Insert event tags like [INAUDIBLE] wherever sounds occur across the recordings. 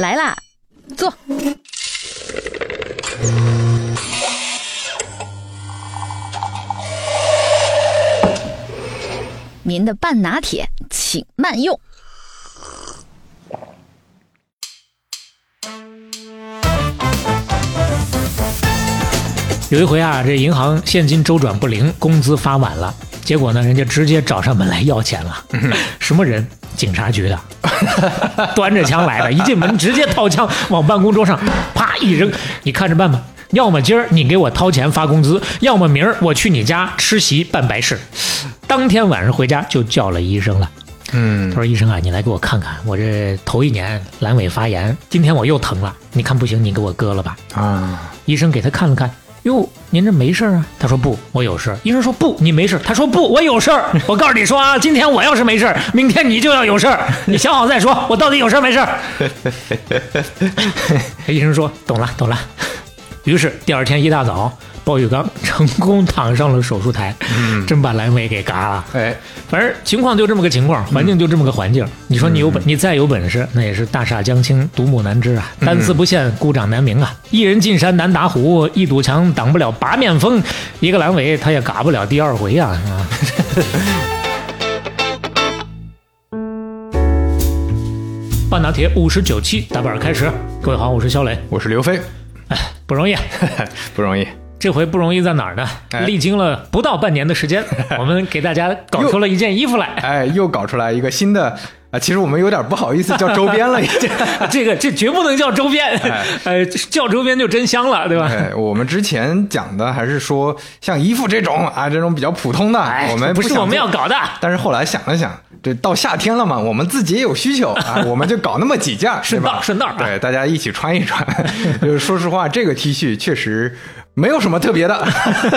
来啦，坐。您的半拿铁，请慢用。有一回啊，这银行现金周转不灵，工资发晚了，结果呢，人家直接找上门来要钱了。什么人？警察局的，[LAUGHS] 端着枪来的，一进门直接掏枪往办公桌上啪一扔，你看着办吧。要么今儿你给我掏钱发工资，要么明儿我去你家吃席办白事。当天晚上回家就叫了医生了。嗯他，说：“医生啊，你来给我看看，我这头一年阑尾发炎，今天我又疼了，你看不行，你给我割了吧。”啊，医生给他看了看，哟，您这没事啊？他说不，我有事儿。医生说不，你没事。他说不，我有事儿。[LAUGHS] 我告诉你说啊，今天我要是没事儿，明天你就要有事儿。你想好再说，我到底有事儿没事儿？[LAUGHS] 医生说懂了，懂了。于是第二天一大早，鲍玉刚成功躺上了手术台，真把阑尾给嘎了。哎，反正情况就这么个情况，环境就这么个环境。你说你有本，你再有本事，那也是大厦将倾，独木难支啊，单丝不线，孤掌难鸣啊。一人进山难打虎，一堵墙挡不了八面风，一个阑尾他也嘎不了第二回呀、啊。[LAUGHS] 半打铁五十九期打板开始，各位好，我是肖磊，我是刘飞，哎 [LAUGHS] 不容易。不容易。这回不容易在哪儿呢？哎历经了不到半年的时间，[LAUGHS] 我们给大家搞出了一件衣服来。哎，又搞出来一个新的啊！其实我们有点不好意思叫周边了，已经。[LAUGHS] 这个这绝不能叫周边，哎 [LAUGHS] 呃，叫周边就真香了，对吧？哎，我们之前讲的还是说像衣服这种啊，这种比较普通的，哎，我们想不是我们要搞的，但是后来想了想，这到夏天了嘛，我们自己也有需求啊，我们就搞那么几件儿，顺？道顺道啊对，大家一起穿一穿。就是说实话，这个 T 恤确实没有什么特别的，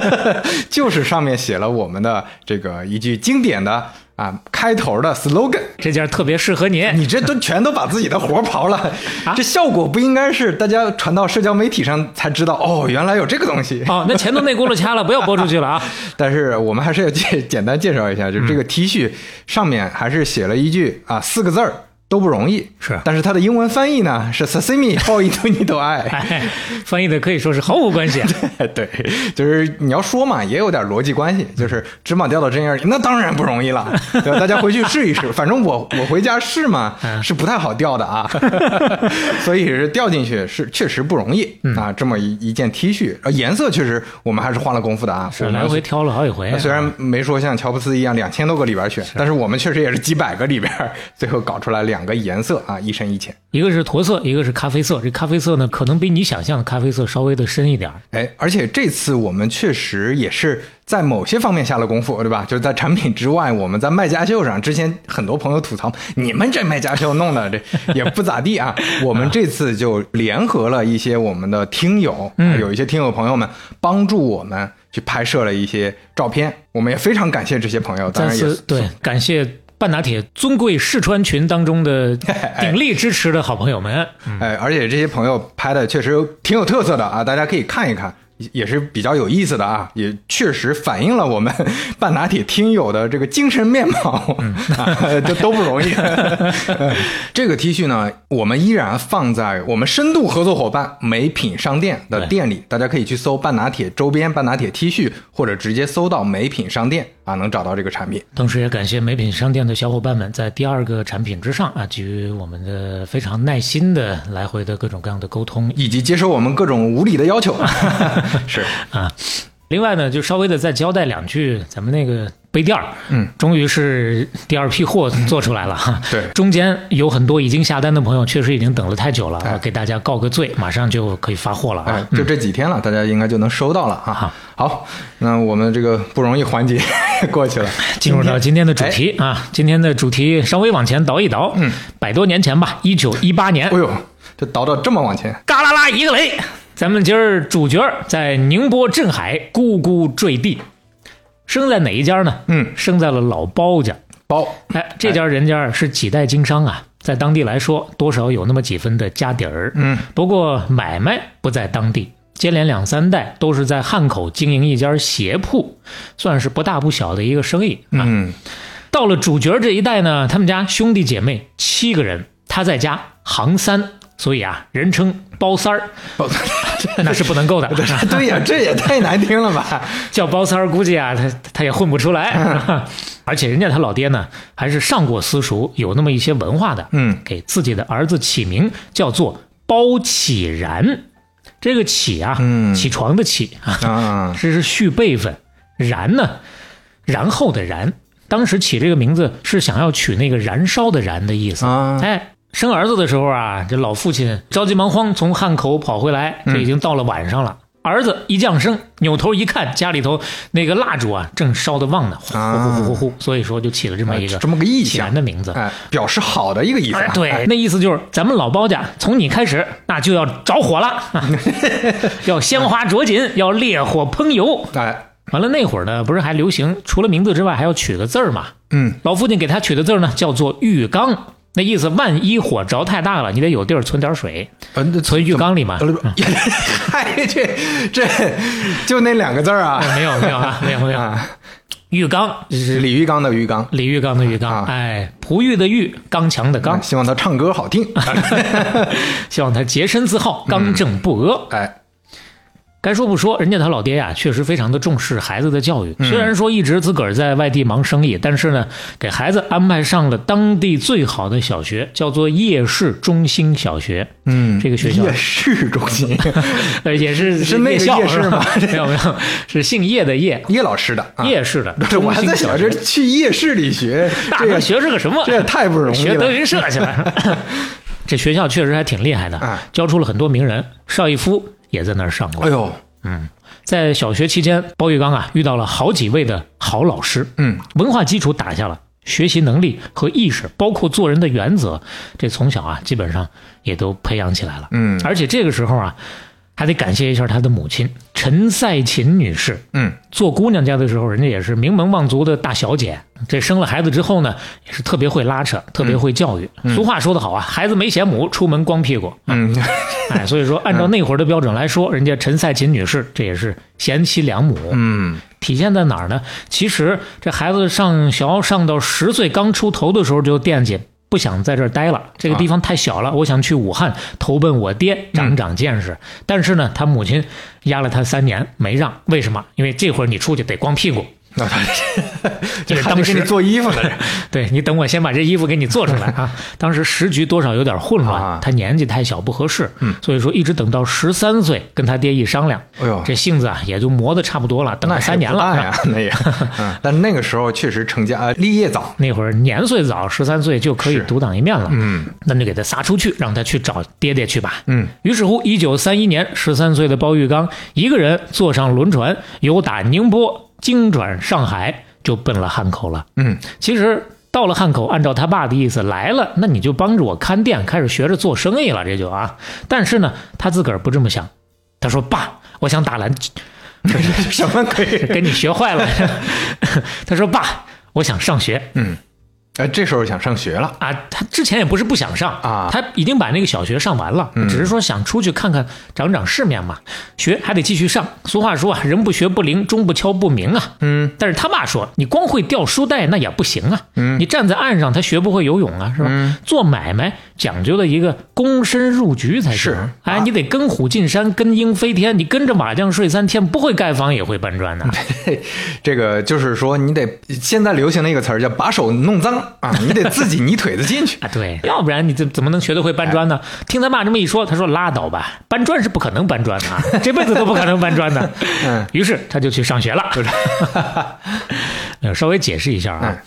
[LAUGHS] 就是上面写了我们的这个一句经典的啊开头的 slogan。这件特别适合您。你这都全都把自己的活刨了，啊这效果不应该是大家传到社交媒体上才知道哦，原来有这个东西。哦，那钱都内轱辘掐了，不要播出去了啊！[LAUGHS] 但是我们还是要简简单介绍一下，就是这个 T 恤上面还是写了一句啊四个字儿都不容易，是但是它的英文翻译呢是 sashimi all you need to 爱。哎，翻译的可以说是毫无关系。[LAUGHS] 对，就是你要说嘛，也有点逻辑关系。就是芝麻掉到针眼里，那当然不容易了，[LAUGHS] 对吧？大家回去试一试。[LAUGHS] 反正我我回家试嘛，是不太好掉的啊，所以是掉进去是确实不容易啊。这么一一件 T 恤，呃，颜色确实我们还是花了功夫的啊。是我来回挑了好几回啊。虽然没说像乔布斯一样两千多个里边选，但是我们确实也是几百个里边，最后搞出来两个颜色啊，一深一浅。一个是驼色，一个是咖啡色。这咖啡色呢，可能比你想象的咖啡色稍微的深一点儿。哎，而且这次我们确实也是在某些方面下了功夫，对吧？就是在产品之外，我们在卖家秀上，之前很多朋友吐槽你们这卖家秀弄的这也不咋地啊。[LAUGHS] 我们这次就联合了一些我们的听友，嗯有一些听友朋友们帮助我们去拍摄了一些照片，我们也非常感谢这些朋友，当再然也次对感谢半拿铁尊贵试穿群当中的 [LAUGHS] 鼎力支持的好朋友们。哎，而且这些朋友拍的确实挺有特色的啊，大家可以看一看，也也是比较有意思的啊，也确实反映了我们半拿铁听友的这个精神面貌，[LAUGHS] 啊，都都不容易。[LAUGHS] 这个 T 恤呢，我们依然放在我们深度合作伙伴美品商店的店里，大家可以去搜半拿铁周边、半拿铁 T 恤，或者直接搜到美品商店啊，能找到这个产品。同时也感谢美品商店的小伙伴们在第二个产品之上啊，给予我们的非常耐心的来回的各种各样的沟通以及接受我们各种无理的要求，[LAUGHS] 是啊。另外呢，就稍微的再交代两句，咱们那个杯垫儿，嗯，终于是第二批货做出来了哈。对。中间有很多已经下单的朋友，确实已经等了太久了，哎。给大家告个罪，马上就可以发货了啊。哎，就这几天了，大家应该就能收到了啊。好，那我们这个不容易环节 [LAUGHS] 过去了，进入到今天的主题啊，今天的主题稍微往前倒一倒，嗯，百多年前吧，一九一八年。哎，呦，这倒到这么往前，嘎啦啦一个雷，咱们今儿主角在宁波镇海咕咕坠地，生在哪一家呢？嗯，生在了老包家。包，哎，这家人家是几代经商啊，在当地来说，多少有那么几分的家底儿。嗯，不过买卖不在当地，接连两三代都是在汉口经营一家鞋铺，算是不大不小的一个生意啊。嗯，到了主角这一代呢，他们家兄弟姐妹七个人，他在家行三，所以啊，人称包三儿，[LAUGHS] 那是不能够的。[LAUGHS] 对呀，这也太难听了吧？[LAUGHS] 叫包三儿，估计啊，他他也混不出来。而且人家他老爹呢，还是上过私塾，有那么一些文化的。嗯，给自己的儿子起名叫做包启然。这个起啊，嗯起床的起啊，啊，这是续辈分。然呢，然后的然。当时起这个名字是想要取那个燃烧的燃的意思。啊哎，生儿子的时候啊，这老父亲着急忙慌从汉口跑回来，这已经到了晚上了。儿子一降生，扭头一看，家里头那个蜡烛啊，正烧得旺呢，呼呼呼呼呼，所以说就起了这么一个这么个意起象然的名字。哎，表示好的一个意思。对，那意思就是咱们老包家从你开始，那就要着火了，[LAUGHS] 要鲜花着锦，要烈火烹油。哎，完了那会儿呢，不是还流行除了名字之外还要取个字儿嘛？嗯，老父亲给他取的字儿呢，叫做浴缸。那意思，万一火着太大了，你得有地儿存点水，呃，那存浴缸里嘛。呃，[LAUGHS] 嗨，这这就那两个字儿啊，哎没有没有啊，没有没有。啊，浴缸就是李玉刚的浴缸，李玉刚的浴缸，啊哎，璞玉的玉，刚强的刚，希望他唱歌好听。[LAUGHS] 希望他洁身自好，刚正不阿。哎，该说不说，人家他老爹呀，确实非常的重视孩子的教育。嗯虽然说一直自个儿在外地忙生意，但是呢，给孩子安排上了当地最好的小学，叫做夜市中心小学。嗯，这个学校夜市中心，[LAUGHS] 呃，也是是那校夜市吗是吧 [LAUGHS] 没有没有，是姓叶的叶，叶老师的啊。叶氏的。[LAUGHS] 对，我还在想，去夜市里学，大学这个学是个什么？这也太不容易了学德。云社去了。这学校确实还挺厉害的哎，教出了很多名人。邵逸夫也在那儿上过哎。呦，在小学期间，包玉刚啊遇到了好几位的好老师，嗯，文化基础打下了，学习能力和意识，包括做人的原则，这从小啊基本上也都培养起来了。嗯而且这个时候啊，还得感谢一下他的母亲陈赛琴女士。嗯，做姑娘家的时候，人家也是名门望族的大小姐。这生了孩子之后呢，也是特别会拉扯，特别会教育。俗话说得好啊，孩子没嫌母，出门光屁股。嗯，[LAUGHS] 哎，所以说 [LAUGHS] 按照那会儿的标准来说，人家陈赛琴女士这也是贤妻良母。嗯，体现在哪儿呢？其实这孩子上学上到十岁刚出头的时候就惦记。不想在这儿待了，这个地方太小了。我想去武汉投奔我爹，长长见识。但是呢，他母亲压了他三年，没让。为什么？因为这会儿你出去得光屁股。那 [LAUGHS] 他这这还得给是当时你做衣服的人 [LAUGHS] 对你等我先把这衣服给你做出来啊！当时时局多少有点混乱啊，他年纪太小不合适，嗯所以说一直等到十三岁跟他爹一商量，哎呦这性子啊也就磨得差不多了，等那了三年了。呀，那也，[LAUGHS] 嗯，但那个时候确实成家呃立业早，那会儿年岁早，十三岁就可以独当一面了。嗯那就给他撒出去，让他去找爹爹去吧。嗯，于是乎，一九三一年，十三岁的包玉刚一个人坐上轮船，由打宁波经转上海，就奔了汉口了。嗯，其实到了汉口，按照他爸的意思来了，那你就帮着我看店，开始学着做生意了，这就啊。但是呢，他自个儿不这么想，他说：“爸，我想打篮球，[LAUGHS] 什么可以？[LAUGHS] 给你学坏了。” [LAUGHS] 他说：“爸，我想上学。”嗯，哎，这时候想上学了，啊，他之前也不是不想上啊他已经把那个小学上完了，嗯只是说想出去看看，长长世面嘛。学还得继续上。俗话说啊，人不学不灵，钟不敲不鸣啊。嗯，但是他爸说，你光会吊书袋那也不行啊。嗯你站在岸上，他学不会游泳啊，是吧？嗯做买卖讲究的一个躬身入局才行。是哎，啊你得跟虎进山，跟鹰飞天，你跟着马将睡三天，不会盖房也会搬砖的。[LAUGHS] 这个就是说你得现在流行的一个词儿叫把手弄脏啊，你得自己泥腿子进去。[LAUGHS] 啊，对，要不然你怎怎么能学得会搬砖呢？听他爸这么一说，他说拉倒吧，搬砖是不可能搬砖的啊，这辈子都不可能搬砖的。[LAUGHS] 嗯，于是他就去上学了。[LAUGHS] 呃，稍微解释一下啊嗯，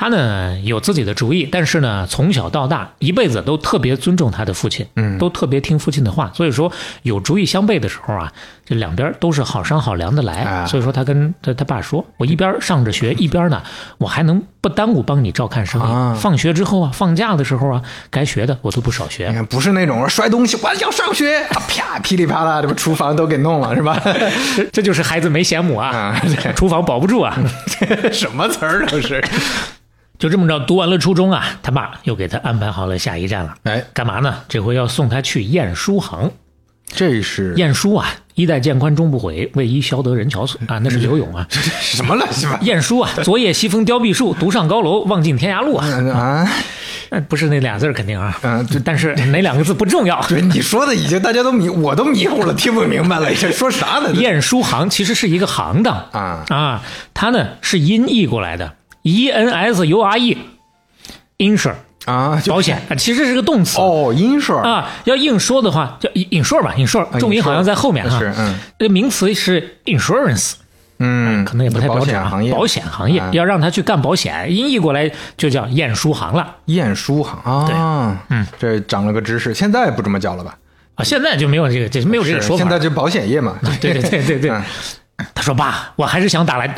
他呢有自己的主意，但是呢从小到大一辈子都特别尊重他的父亲，嗯都特别听父亲的话，所以说有主意相悖的时候啊，这两边都是好商好量的来。啊所以说他跟他他爸说，我一边上着学，一边呢我还能不耽误帮你照看生意。啊放学之后啊，放假的时候啊，该学的我都不少学你学。看，不是那种摔东西，我要上学，啊啪噼里啪啦，这不厨房都给弄了是吧？这 [LAUGHS] 这就是孩子没嫌母啊，啊，厨房保不住啊。这 [LAUGHS] 什么词儿都是。就这么着，读完了初中啊，他爸又给他安排好了下一站了。哎，干嘛呢？这回要送他去晏殊行这是晏殊啊，衣带渐宽终不悔，为伊消得人憔悴啊，那是 [LAUGHS] 柳永啊。什么乱七八晏殊啊，昨夜西风凋碧树，独上高楼，望尽天涯路啊。[LAUGHS] 啊？[LAUGHS] 呃不是那俩字肯定啊，嗯就但是哪两个字不重要。对，你说的已经大家都迷，我都迷糊了，听不明白了，这说啥呢？晏殊行其实是一个行当啊啊，它呢是音译过来的，E N S U R E，insure 啊，就保险啊，其实是个动词。哦，，insure 啊，要硬说的话叫 insure 吧，insure 啊重音好像在后面哈。是嗯这个名词是 insurance，嗯，可能也不太标保准啊。险行业，保险行业啊要让他去干保险，音译过来就叫验书行了验书行啊，嗯，这长了个知识，现在不这么叫了吧？啊。现在就没有这个，这没有这个说法。现在就保险业嘛，[LAUGHS] 对对对对对嗯他说：“爸，我还是想打篮，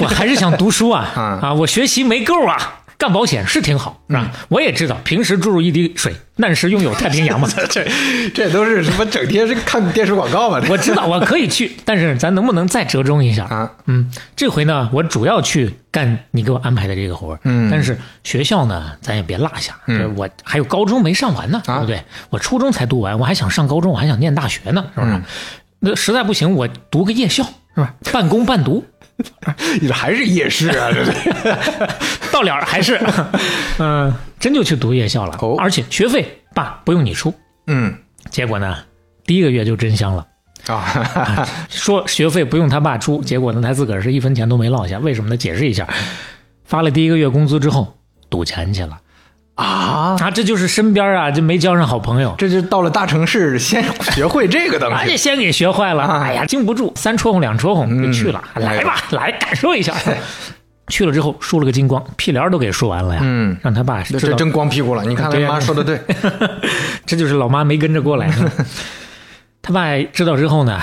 我还是想读书啊嗯 [LAUGHS] 啊！我学习没够啊，干保险是挺好，是吧？我也知道，平时注入一滴水，难时拥有太平洋嘛。[LAUGHS] 这这都是什么？整天是看电视广告嘛？[LAUGHS] 我知道我可以去，但是咱能不能再折中一下？啊，嗯，这回呢，我主要去干你给我安排的这个活儿嗯但是学校呢，咱也别落下，嗯我还有高中没上完呢，啊对不对？我初中才读完，我还想上高中，我还想念大学呢，是不是？嗯那实在不行，我读个夜校，是吧？半工半读，[LAUGHS] 你这还是夜市啊？这是 [LAUGHS] 到了还是，[LAUGHS] 嗯、真就去读夜校了，哦而且学费爸不用你出。嗯结果呢，第一个月就真香了。啊，说学费不用他爸出，结果呢，他自个儿是一分钱都没落下。为什么呢？解释一下，发了第一个月工资之后，赌钱去了啊，啊！这就是身边啊，就没交上好朋友，这就到了大城市，先学会这个东而且西。[LAUGHS] 先给学坏了。啊哎呀，经不住，三戳红两戳红就去了。嗯来吧，来感受一下。[LAUGHS] 去了之后输了个精光，屁帘儿都给输完了呀。嗯让他爸，这这真光屁股了，你看他对妈说的对，[LAUGHS] 这就是老妈没跟着过来。他爸知道之后呢，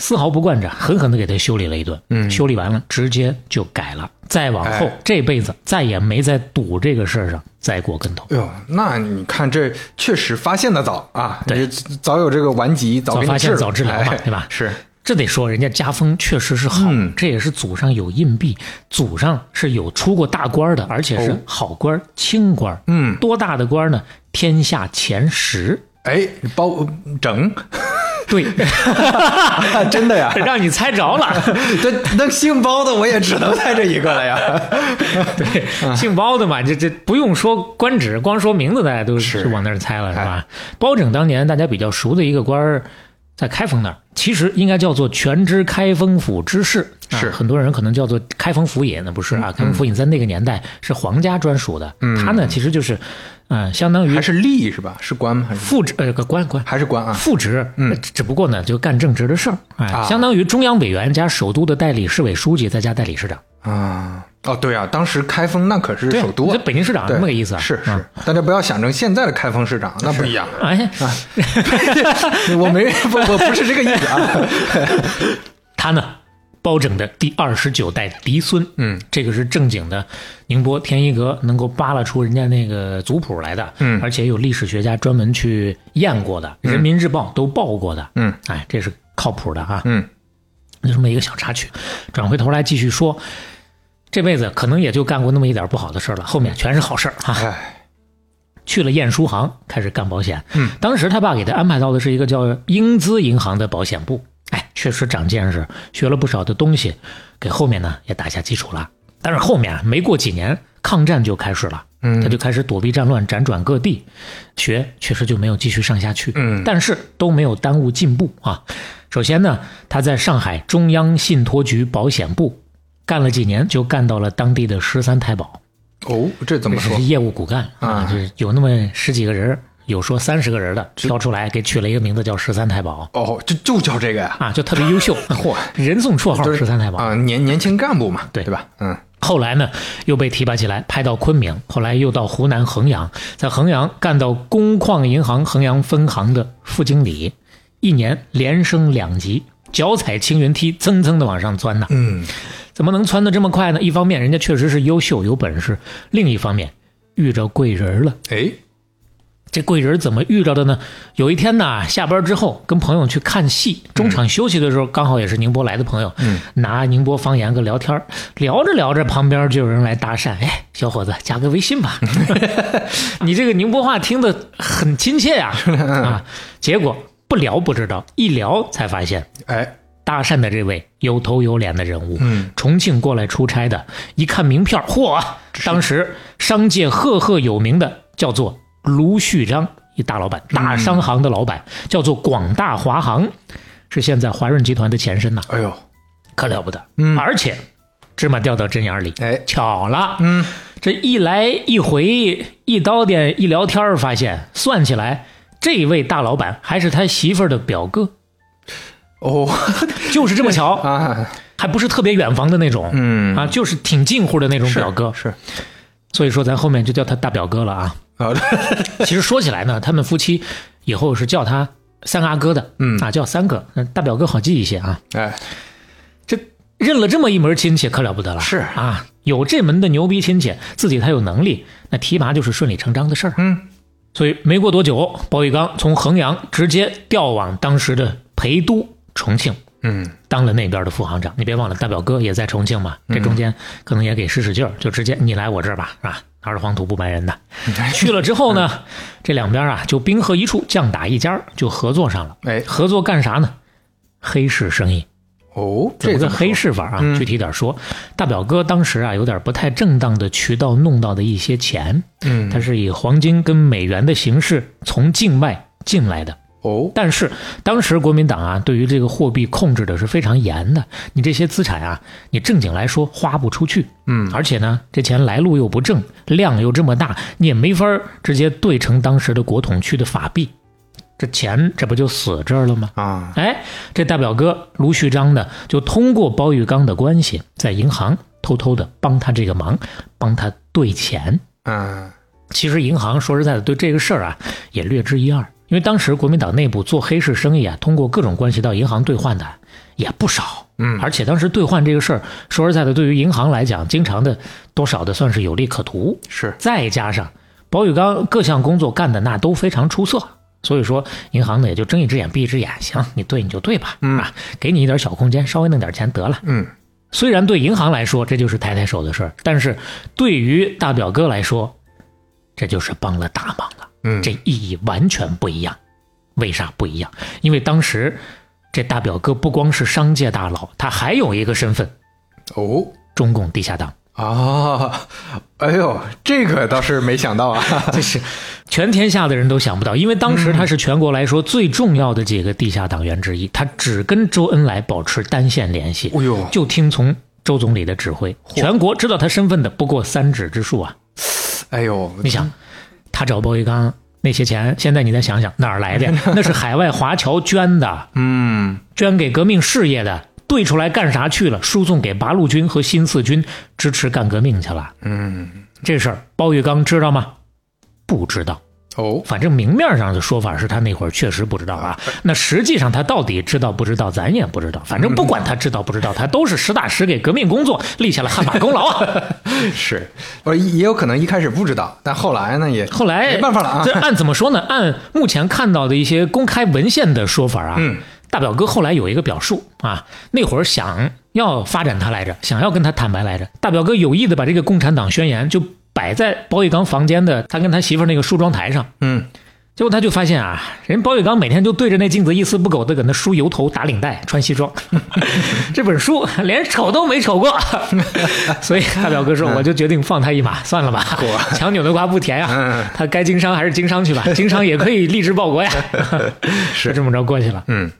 丝毫不惯着，狠狠的给他修理了一顿。嗯修理完了，直接就改了。再往后，哎这辈子再也没在赌这个事儿上栽过跟头。哎呦，那你看这确实发现的早啊，对你早有这个顽疾，早早发现早治疗嘛哎对吧是，这得说人家家风确实是好，嗯这也是祖上有硬币，祖上是有出过大官的，而且是哦好官、清官。嗯，多大的官呢？天下前十。哎，包整，对，[LAUGHS] 真的呀，[LAUGHS] 让你猜着了。[LAUGHS] 这那姓包的我也只能猜这一个了呀。对，嗯姓包的嘛，这这不用说官职，光说名字大家都是往那儿猜了，是吧？包拯当年大家比较熟的一个官儿，在开封那儿，其实应该叫做全知开封府知事，啊是很多人可能叫做开封府尹，那不是啊？开封府尹在那个年代是皇家专属的，嗯他呢其实就是，嗯、相当于还是吏是吧？是官吗？还是副职呃个官官。还是官啊？副职，嗯呃只不过呢，就干正职的事儿，哎，啊相当于中央委员加首都的代理市委书记，再加代理市长，啊，哦，对啊，当时开封那可是首都北京市长对这么个意思啊，是啊是，大家不要想成现在的开封市长，那不一样。哎，[LAUGHS] 我没不我不是这个意思啊。他呢，包拯的第二十九代嫡孙，嗯，这个是正经的宁波天一阁能够扒拉出人家那个族谱来的，嗯。而且有历史学家专门去验过的，人民日报》都报过的，嗯，哎，这是靠谱的啊，嗯。就这么一个小插曲。转回头来继续说，这辈子可能也就干过那么一点不好的事儿了，后面全是好事儿。啊。哎，去了验书行，开始干保险。嗯，当时他爸给他安排到的是一个叫英资银行的保险部。哎，确实长见识，学了不少的东西，给后面呢也打下基础了。但是后面啊，没过几年，抗战就开始了。嗯他就开始躲避战乱，辗转各地，学确实就没有继续上下去。嗯但是都没有耽误进步啊。首先呢，他在上海中央信托局保险部干了几年，就干到了当地的十三太保。哦，这怎么说是？业务骨干啊就是有那么十几个人，有说三十个人的，挑出来给取了一个名字叫十三太保哦，就就叫这个呀？啊，就特别优秀，[LAUGHS] 嚯，人送绰号十三太保。啊，年年轻干部嘛，对对吧？嗯后来呢，又被提拔起来，派到昆明，后来又到湖南衡阳，在衡阳干到工矿银行衡阳分行的副经理，一年连升两级，脚踩青云梯，蹭蹭的往上钻呐。嗯，怎么能窜得这么快呢？一方面人家确实是优秀有本事，另一方面遇着贵人了。哎，这贵人怎么遇着的呢？有一天呢，下班之后跟朋友去看戏，中场休息的时候，刚好也是宁波来的朋友，嗯，拿宁波方言跟聊天聊着聊着，旁边就有人来搭讪，哎，小伙子，加个微信吧，[LAUGHS] 你这个宁波话听得很亲切呀、啊，结果不聊不知道，一聊才发现，哎，搭讪的这位有头有脸的人物，嗯，重庆过来出差的，一看名片，嚯！当时商界赫赫有名的叫做卢旭章，一大老板，大商行的老板，叫做广大华行，是现在华润集团的前身呐，哎呦，可了不得。嗯。而且芝麻掉到针眼里，哎，巧了，嗯，这一来一回，一刀点一聊天儿，发现算起来，这位大老板还是他媳妇儿的表哥，哦 [LAUGHS] 就是这么巧，[LAUGHS] 啊，还不是特别远房的那种，嗯。啊，就是挺近乎的那种表哥，是。所以说咱后面就叫他大表哥了啊。啊，[LAUGHS] 其实说起来呢，他们夫妻以后是叫他三阿哥的，嗯啊，叫三哥，那大表哥好记一些啊。哎，这认了这么一门亲戚，可了不得了。是啊，有这门的牛逼亲戚，自己他有能力，那提拔就是顺理成章的事儿。嗯，所以没过多久，包玉刚从衡阳直接调往当时的陪都重庆，嗯，当了那边的副行长。你别忘了，大表哥也在重庆嘛，这中间可能也给使使劲儿，就直接你来我这儿吧，是吧？哪儿的黄土不埋人的。[LAUGHS] 去了之后呢，这两边啊就兵合一处，将打一家儿，就合作上了。哎，合作干啥呢？黑市生意。哦，这个黑市法啊？嗯具体点说，大表哥当时啊有点不太正当的渠道弄到的一些钱，嗯，他是以黄金跟美元的形式从境外进来的。哦，但是当时国民党啊对于这个货币控制的是非常严的，你这些资产啊，你正经来说花不出去，嗯，而且呢这钱来路又不正，量又这么大，你也没法儿直接兑成当时的国统区的法币，这钱这不就死这儿了吗？啊，哎，这大表哥卢旭章呢，就通过包玉刚的关系，在银行偷偷的帮他这个忙，帮他兑钱。嗯，其实银行说实在的，对这个事儿啊也略知一二，因为当时国民党内部做黑市生意啊，通过各种关系到银行兑换的也不少。嗯而且当时兑换这个事儿，说实在的，对于银行来讲，经常的多少的算是有利可图。是，再加上包玉刚各项工作干的那都非常出色，所以说银行呢也就睁一只眼闭一只眼，行，你对你就对吧，嗯啊，给你一点小空间，稍微弄点钱得了。嗯，虽然对银行来说这就是抬抬手的事儿，但是对于大表哥来说，这就是帮了大忙了，嗯，这意义完全不一样。为啥不一样？因为当时这大表哥不光是商界大佬，他还有一个身份哦。——中共地下党。啊，哎呦，这个倒是没想到啊！[LAUGHS] 这是全天下的人都想不到，因为当时他是全国来说最重要的几个地下党员之一，他只跟周恩来保持单线联系，哎呦，就听从周总理的指挥。全国知道他身份的不过三指之数啊！哎呦，你想，他找包玉刚那些钱，现在你再想想哪儿来的？[LAUGHS] 那是海外华侨捐的，嗯，捐给革命事业的。兑出来干啥去了？输送给八路军和新四军，支持干革命去了。嗯，这事儿包玉刚知道吗？不知道。哦，反正明面上的说法是他那会儿确实不知道啊，那实际上他到底知道不知道，咱也不知道。反正不管他知道不知道，他都是实打实给革命工作立下了汗马功劳啊。[LAUGHS] 是，不是也有可能一开始不知道，但后来呢也后来没办法了啊这按怎么说呢？按目前看到的一些公开文献的说法啊，嗯，大表哥后来有一个表述啊，那会儿想要发展他来着，想要跟他坦白来着。大表哥有意的把这个共产党宣言就摆在包玉刚房间的他跟他媳妇儿那个梳妆台上。嗯，结果他就发现啊，人包玉刚每天就对着那镜子一丝不苟的搁那梳油头、打领带、穿西装，[LAUGHS] 这本书 [LAUGHS] 连瞅都没瞅过，[LAUGHS] 所以大表哥说，我就决定放他一马，算了吧，强扭的瓜不甜呀、嗯。他该经商还是经商去吧，经商也可以立志报国呀，是。这么着过去了。嗯，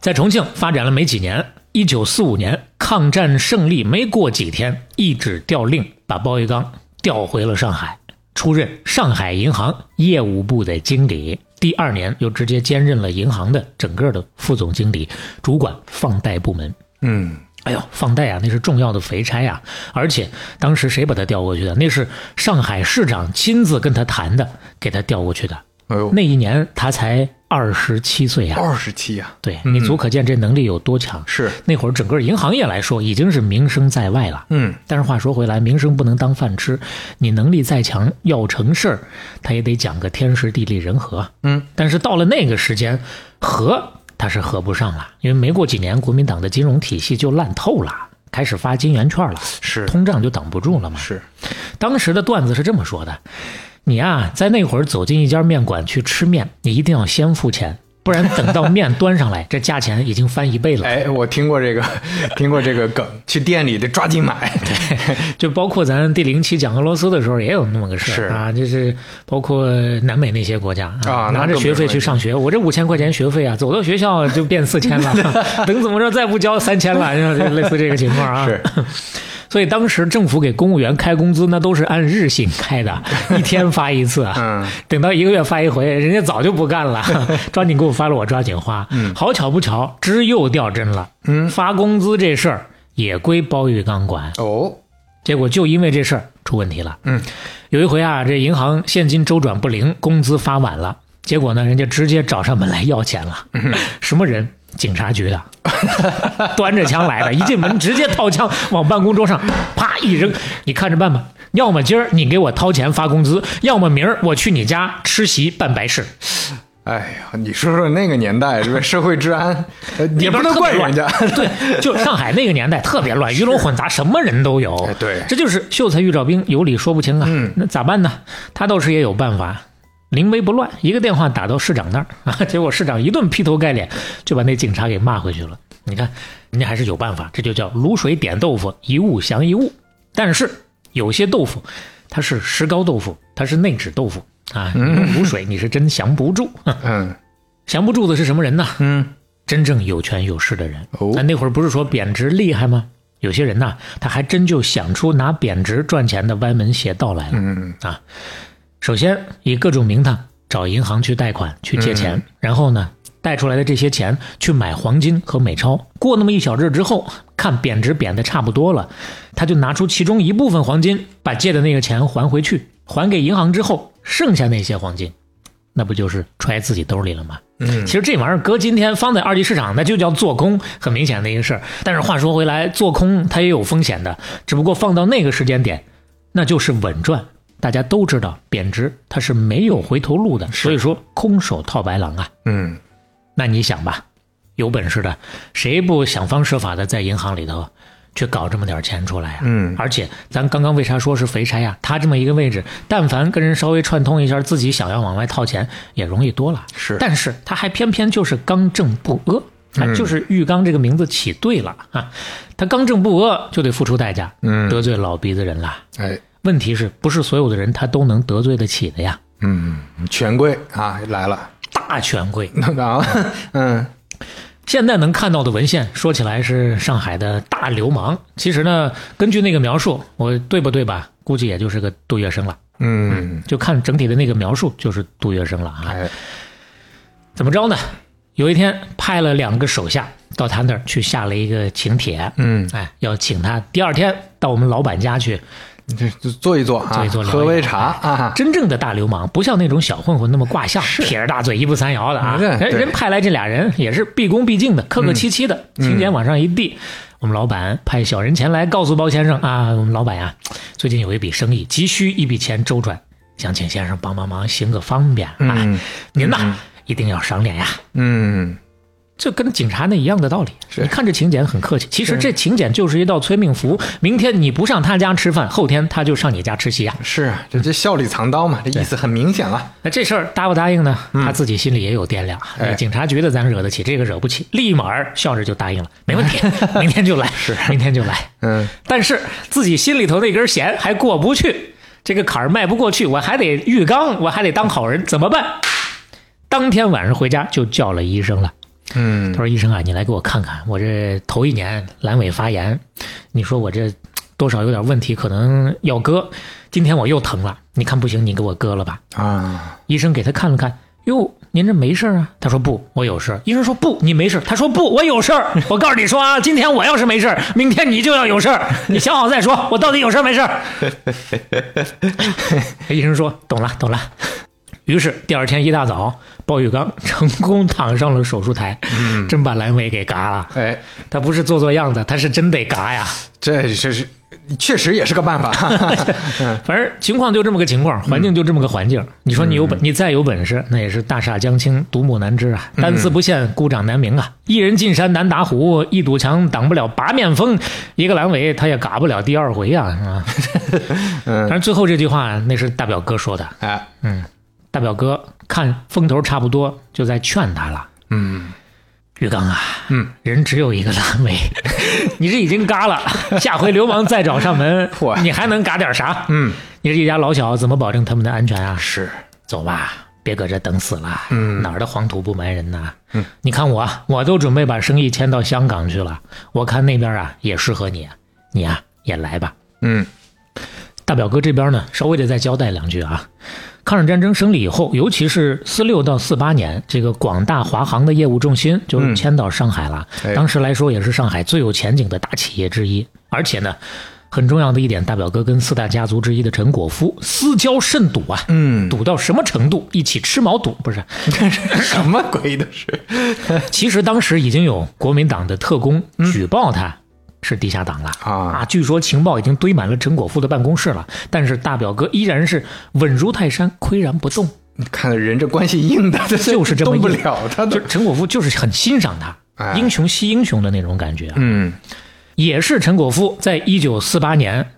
在重庆发展了没几年，一九四五年抗战胜利没过几天，一纸调令把包玉刚调回了上海，出任上海银行业务部的经理。第二年又直接兼任了银行的整个的副总经理，主管放贷部门。嗯，哎呦，放贷啊，那是重要的肥差呀！而且当时谁把他调过去的？那是上海市长亲自跟他谈的，给他调过去的。哎呦，那一年他才二十七岁呀、二十七啊，对你足可见这能力有多强。是，那会儿整个银行业来说，已经是名声在外了。嗯，但是话说回来，名声不能当饭吃，你能力再强，要成事儿，他也得讲个天时地利人和。嗯，但是到了那个时间，和他是合不上了，因为没过几年，国民党的金融体系就烂透了，开始发金圆券了，是，通胀就挡不住了嘛。是，当时的段子是这么说的：你啊、在那会儿走进一家面馆去吃面，你一定要先付钱，不然等到面端上来，[LAUGHS] 这价钱已经翻一倍了。哎，我听过这个，[LAUGHS] 听过这个梗，去店里得抓紧买。对，[LAUGHS] 就包括咱第零期讲俄罗斯的时候也有那么个事儿啊，就是包括南美那些国家啊，拿着学费去上学，我这五千块钱学费啊，走到学校就变四千了，等怎么着再不交三千了，就类似这个情况啊。是。所以当时政府给公务员开工资，那都是按日薪开的，[LAUGHS] 一天发一次啊。等到一个月发一回，人家早就不干了，[LAUGHS] 抓紧给我发了，我抓紧花。好巧不巧，知又掉针了。嗯，发工资这事儿也归包玉刚管哦。结果就因为这事儿出问题了。嗯，有一回啊，这银行现金周转不灵，工资发晚了，结果呢，人家直接找上门来要钱了。什么人？警察局的，[LAUGHS] 端着枪来的，一进门直接掏枪往办公桌上啪一扔，你看着办吧。要么今儿你给我掏钱发工资，要么明儿我去你家吃席办白事。哎呀，你说说那个年代，这个社会治安 [LAUGHS] 也不能怪人家。[LAUGHS] 对，就上海那个年代特别乱，鱼龙混杂，什么人都有。对，这就是秀才遇着兵，有理说不清啊。嗯，那咋办呢？他倒是也有办法。临危不乱，一个电话打到市长那儿啊，[LAUGHS] 结果市长一顿劈头盖脸就把那警察给骂回去了。你看，人家还是有办法，这就叫卤水点豆腐，一物降一物。但是有些豆腐，它是石膏豆腐，它是内酯豆腐啊，用卤水你是真降不住。嗯，[LAUGHS] 降不住的是什么人呢？嗯，真正有权有势的人。那那会儿不是说贬值厉害吗？有些人呢，他还真就想出拿贬值赚钱的歪门邪道来了。嗯啊。首先以各种名堂找银行去贷款去借钱，然后呢贷出来的这些钱去买黄金和美钞。过那么一小阵之后，看贬值贬的差不多了，他就拿出其中一部分黄金，把借的那个钱还回去，还给银行之后，剩下那些黄金，那不就是揣自己兜里了吗？嗯，其实这玩意儿搁今天放在二级市场，那就叫做空，很明显的一个事儿。但是话说回来，做空它也有风险的，只不过放到那个时间点，那就是稳赚。大家都知道贬值它是没有回头路的，所以说空手套白狼啊。嗯，那你想吧，有本事的谁不想方设法的在银行里头去搞这么点钱出来啊？嗯，而且咱刚刚为啥说是肥差呀？他这么一个位置，但凡跟人稍微串通一下，自己想要往外套钱也容易多了。是，但是他还偏偏就是刚正不阿，啊，就是玉刚这个名字起对了啊，他刚正不阿就得付出代价，嗯，得罪老鼻子人了，哎。问题是不是所有的人他都能得罪得起的呀？嗯，权贵啊来了，大权贵 [LAUGHS] 啊，嗯，现在能看到的文献说起来是上海的大流氓，其实呢，根据那个描述，我对不对吧？估计也就是个杜月笙了。嗯，就看整体的那个描述，就是杜月笙了啊。怎么着呢？有一天派了两个手下到他那儿去下了一个请帖，嗯，哎，要请他第二天到我们老板家去。[LAUGHS] 这坐一坐啊，喝杯茶啊！真正的大流氓不像那种小混混那么挂相，撇着大嘴一步三摇的啊！人人派来这俩人也是毕恭毕敬的，客客气气的，请柬往上一递。我们老板派小人前来告诉包先生啊，我们老板呀，最近有一笔生意急需一笔钱周转，想请先生帮帮忙，行个方便啊！您呐一定要赏脸呀！嗯。这跟警察那一样的道理。你看这请柬很客气，其实这请柬就是一道催命符。明天你不上他家吃饭，后天他就上你家吃席啊！是，这这笑里藏刀嘛，这意思很明显了。那这事儿答不答应呢？他自己心里也有掂量。警察局的咱惹得起，这个惹不起，立马笑着就答应了，没问题，[LAUGHS] 明天就来，是，明天就来。嗯，[LAUGHS] 但是自己心里头那根弦还过不去，这个坎儿迈不过去，我还得浴缸，我还得当好人，怎么办？当天晚上回家就叫了医生了。嗯，他说：“医生啊，你来给我看看，我这头一年阑尾发炎，你说我这多少有点问题，可能要割。今天我又疼了，你看不行，你给我割了吧。”啊，医生给他看了看，哟，您这没事啊？他说：“不，我有事。”医生说：“不，你没事。”他说：“不，我有事。我告诉你说啊，今天我要是没事，明天你就要有事，你想好再说，我到底有事没事？” [LAUGHS] 医生说：“懂了，懂了。”于是第二天一大早，鲍玉刚 [LAUGHS] 成功躺上了手术台，真把阑尾给嘎了。哎，他不是做做样子，他是真得嘎呀。这这是确实也是个办法。[LAUGHS] 反正情况就这么个情况，环境就这么个环境。你说你有本，你再有本事，那也是大厦将倾，独木难支啊，单丝不线，孤掌难鸣啊。一人进山难打虎，一堵墙挡不了八面风。一个阑尾他也嘎不了第二回啊，是吧？[LAUGHS] 但是最后这句话那是大表哥说的。哎，嗯。大表哥看风头差不多，就在劝他了。嗯玉刚啊，嗯，人只有一个烂尾，[LAUGHS] 你这已经嘎了，[LAUGHS] 下回流氓再找上门，你还能嘎点啥？嗯，你这一家老小怎么保证他们的安全啊？是，走吧，别搁这等死了。嗯哪儿的黄土不埋人呐？嗯，你看我，我都准备把生意迁到香港去了。我看那边啊也适合你，你啊也来吧。嗯大表哥这边呢，稍微的再交代两句啊。抗日战争胜利以后，尤其是四六到四八年，这个广大华航的业务重心就嗯迁到上海了。哎当时来说，也是上海最有前景的大企业之一。而且呢，很重要的一点，大表哥跟四大家族之一的陈果夫私交甚笃啊。嗯，笃到什么程度？一起吃毛肚不是？这 [LAUGHS] 是什么鬼都是，[LAUGHS] 其实当时已经有国民党的特工举报他是地下党了、啊据说情报已经堆满了陈果夫的办公室了，但是大表哥依然是稳如泰山，岿然不动。你看人这关系硬的，[LAUGHS] 这就是这么动不硬了他。陈果夫就是很欣赏他，哎英雄惜英雄的那种感觉啊。嗯也是陈果夫在一九四八年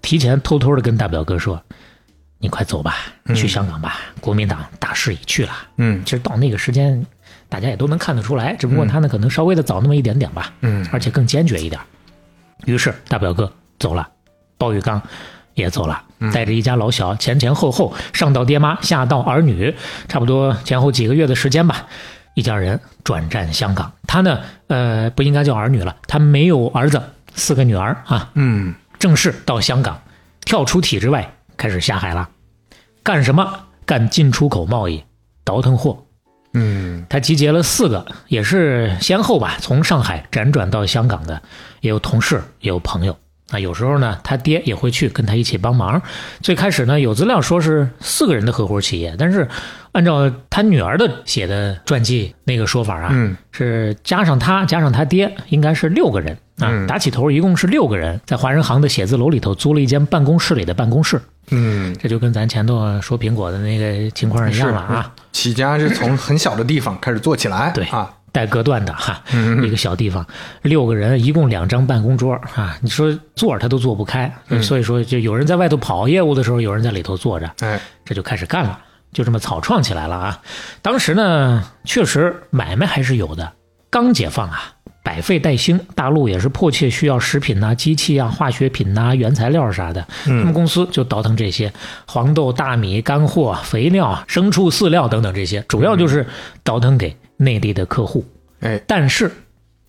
提前偷偷的跟大表哥说：“你快走吧，去香港吧，国民党大势已去了。”嗯其实到那个时间，大家也都能看得出来，只不过他呢可能稍微的早那么一点点吧，嗯而且更坚决一点。于是大表哥走了，鲍玉刚也走了，带着一家老小前前后后，上到爹妈，下到儿女，差不多前后几个月的时间吧，一家人转战香港。他呢，呃，不应该叫儿女了，他没有儿子，四个女儿啊，嗯正式到香港，跳出体制外，开始下海了。干什么？干进出口贸易，倒腾货。嗯他集结了四个，也是先后吧，从上海辗转到香港的，也有同事，也有朋友。啊，有时候呢，他爹也会去跟他一起帮忙。最开始呢，有资料说是四个人的合伙企业，但是按照他女儿的写的传记那个说法啊，嗯是加上他加上他爹，应该是六个人啊。嗯打起头一共是六个人，在华人行的写字楼里头租了一间办公室里的办公室，嗯，这就跟咱前头说苹果的那个情况一样了啊。起家是从很小的地方开始做起来，对啊，带隔断的哈，嗯。一个小地方，六个人，一共两张办公桌啊，你说坐他都坐不开，嗯。所以说就有人在外头跑业务的时候，有人在里头坐着，哎，这就开始干了，就这么草创起来了啊。当时呢，确实买卖还是有的，刚解放啊。百废待兴，大陆也是迫切需要食品呐、机器啊、化学品呐、原材料啥的。他们公司就倒腾这些黄豆、大米、干货、肥料、牲畜饲料等等这些，主要就是倒腾给内地的客户。哎，但是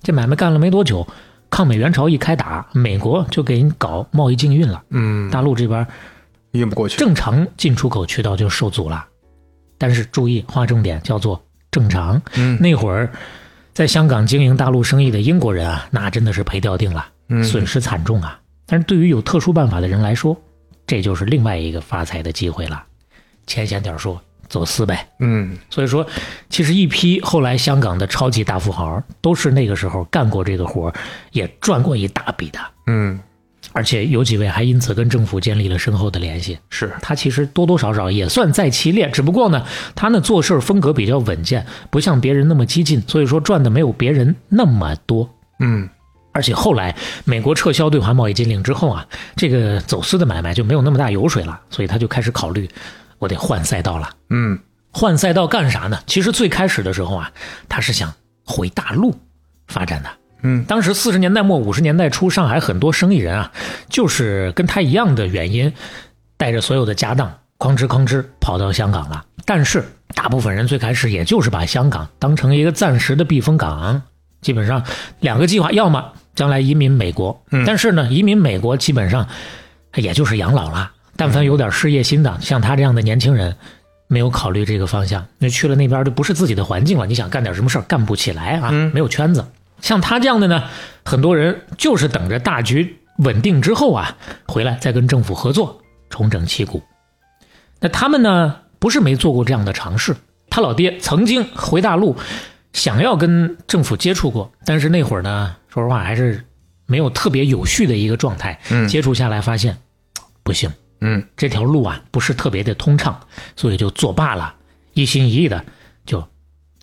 这买卖干了没多久，抗美援朝一开打，美国就给你搞贸易禁运了，嗯，大陆这边运不过去，正常进出口渠道就受阻了。但是注意划重点，叫做正常。嗯那会儿在香港经营大陆生意的英国人啊，那真的是赔掉定了，嗯损失惨重啊。但是对于有特殊办法的人来说，这就是另外一个发财的机会了。浅显点说，走私呗。嗯所以说，其实一批后来香港的超级大富豪都是那个时候干过这个活儿，也赚过一大笔的，嗯，而且有几位还因此跟政府建立了深厚的联系。是，他其实多多少少也算在其列，只不过呢，他呢做事儿风格比较稳健，不像别人那么激进，所以说赚的没有别人那么多。嗯而且后来美国撤销对华贸易禁令之后啊，这个走私的买卖就没有那么大油水了，所以他就开始考虑，我得换赛道了。嗯换赛道干啥呢？其实最开始的时候啊，他是想回大陆发展的。嗯当时四十年代末五十年代初，上海很多生意人啊，就是跟他一样的原因，带着所有的家当，哐哧哐哧跑到香港了。但是大部分人最开始也就是把香港当成一个暂时的避风港，基本上两个计划，要么将来移民美国，但是呢，移民美国基本上也就是养老了。但凡有点事业心的，像他这样的年轻人，没有考虑这个方向，那去了那边就不是自己的环境了。你想干点什么事儿，干不起来啊，没有圈子。像他这样的呢，很多人就是等着大局稳定之后啊，回来再跟政府合作，重整旗鼓。那他们呢，不是没做过这样的尝试。他老爹曾经回大陆，想要跟政府接触过，但是那会儿呢，说实话还是没有特别有序的一个状态。嗯接触下来发现不行，嗯这条路啊不是特别的通畅，所以就作罢了，一心一意的就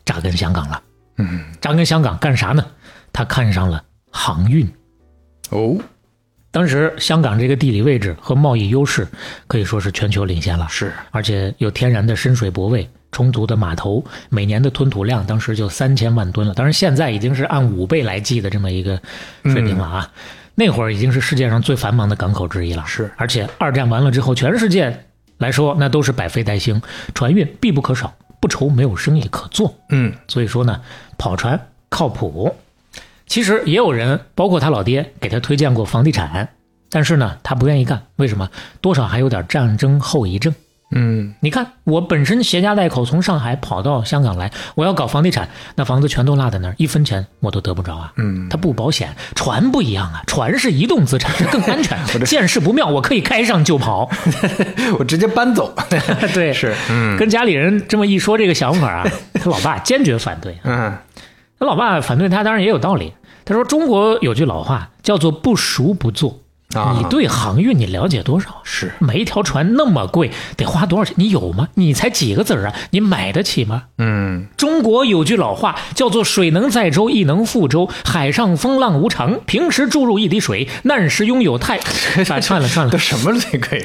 扎根香港了。嗯，扎根香港干啥呢？他看上了航运。哦，当时香港这个地理位置和贸易优势可以说是全球领先了，是，而且有天然的深水泊位，充足的码头，每年的吞吐量当时就三千万吨了。当然，现在已经是按五倍来计的这么一个水平了啊。那会儿已经是世界上最繁忙的港口之一了。是，而且二战完了之后，全世界来说那都是百废待兴，船运必不可少，不愁没有生意可做。嗯，所以说呢，跑船靠谱。其实也有人，包括他老爹，给他推荐过房地产，但是呢，他不愿意干。为什么？多少还有点战争后遗症。嗯，你看，我本身携家带口从上海跑到香港来，我要搞房地产，那房子全都落在那儿，一分钱我都得不着啊。嗯，它不保险，船不一样啊，船是移动资产，更安全。[LAUGHS] 见势不妙，我可以开上就跑，[LAUGHS] 我直接搬走。[LAUGHS] 对，是，嗯，跟家里人这么一说这个想法啊，他老爸坚决反对。嗯，他老爸反对他，当然也有道理。他说：“中国有句老话叫做‘不熟不做’。”你对航运你了解多少？是每一条船那么贵，得花多少钱？你有吗？你才几个子儿啊？你买得起吗？嗯，中国有句老话叫做“水能载舟，亦能覆舟”。海上风浪无常，平时注入一滴水，难时拥有太 [LAUGHS]…… 啊，串了串了，都什么这个？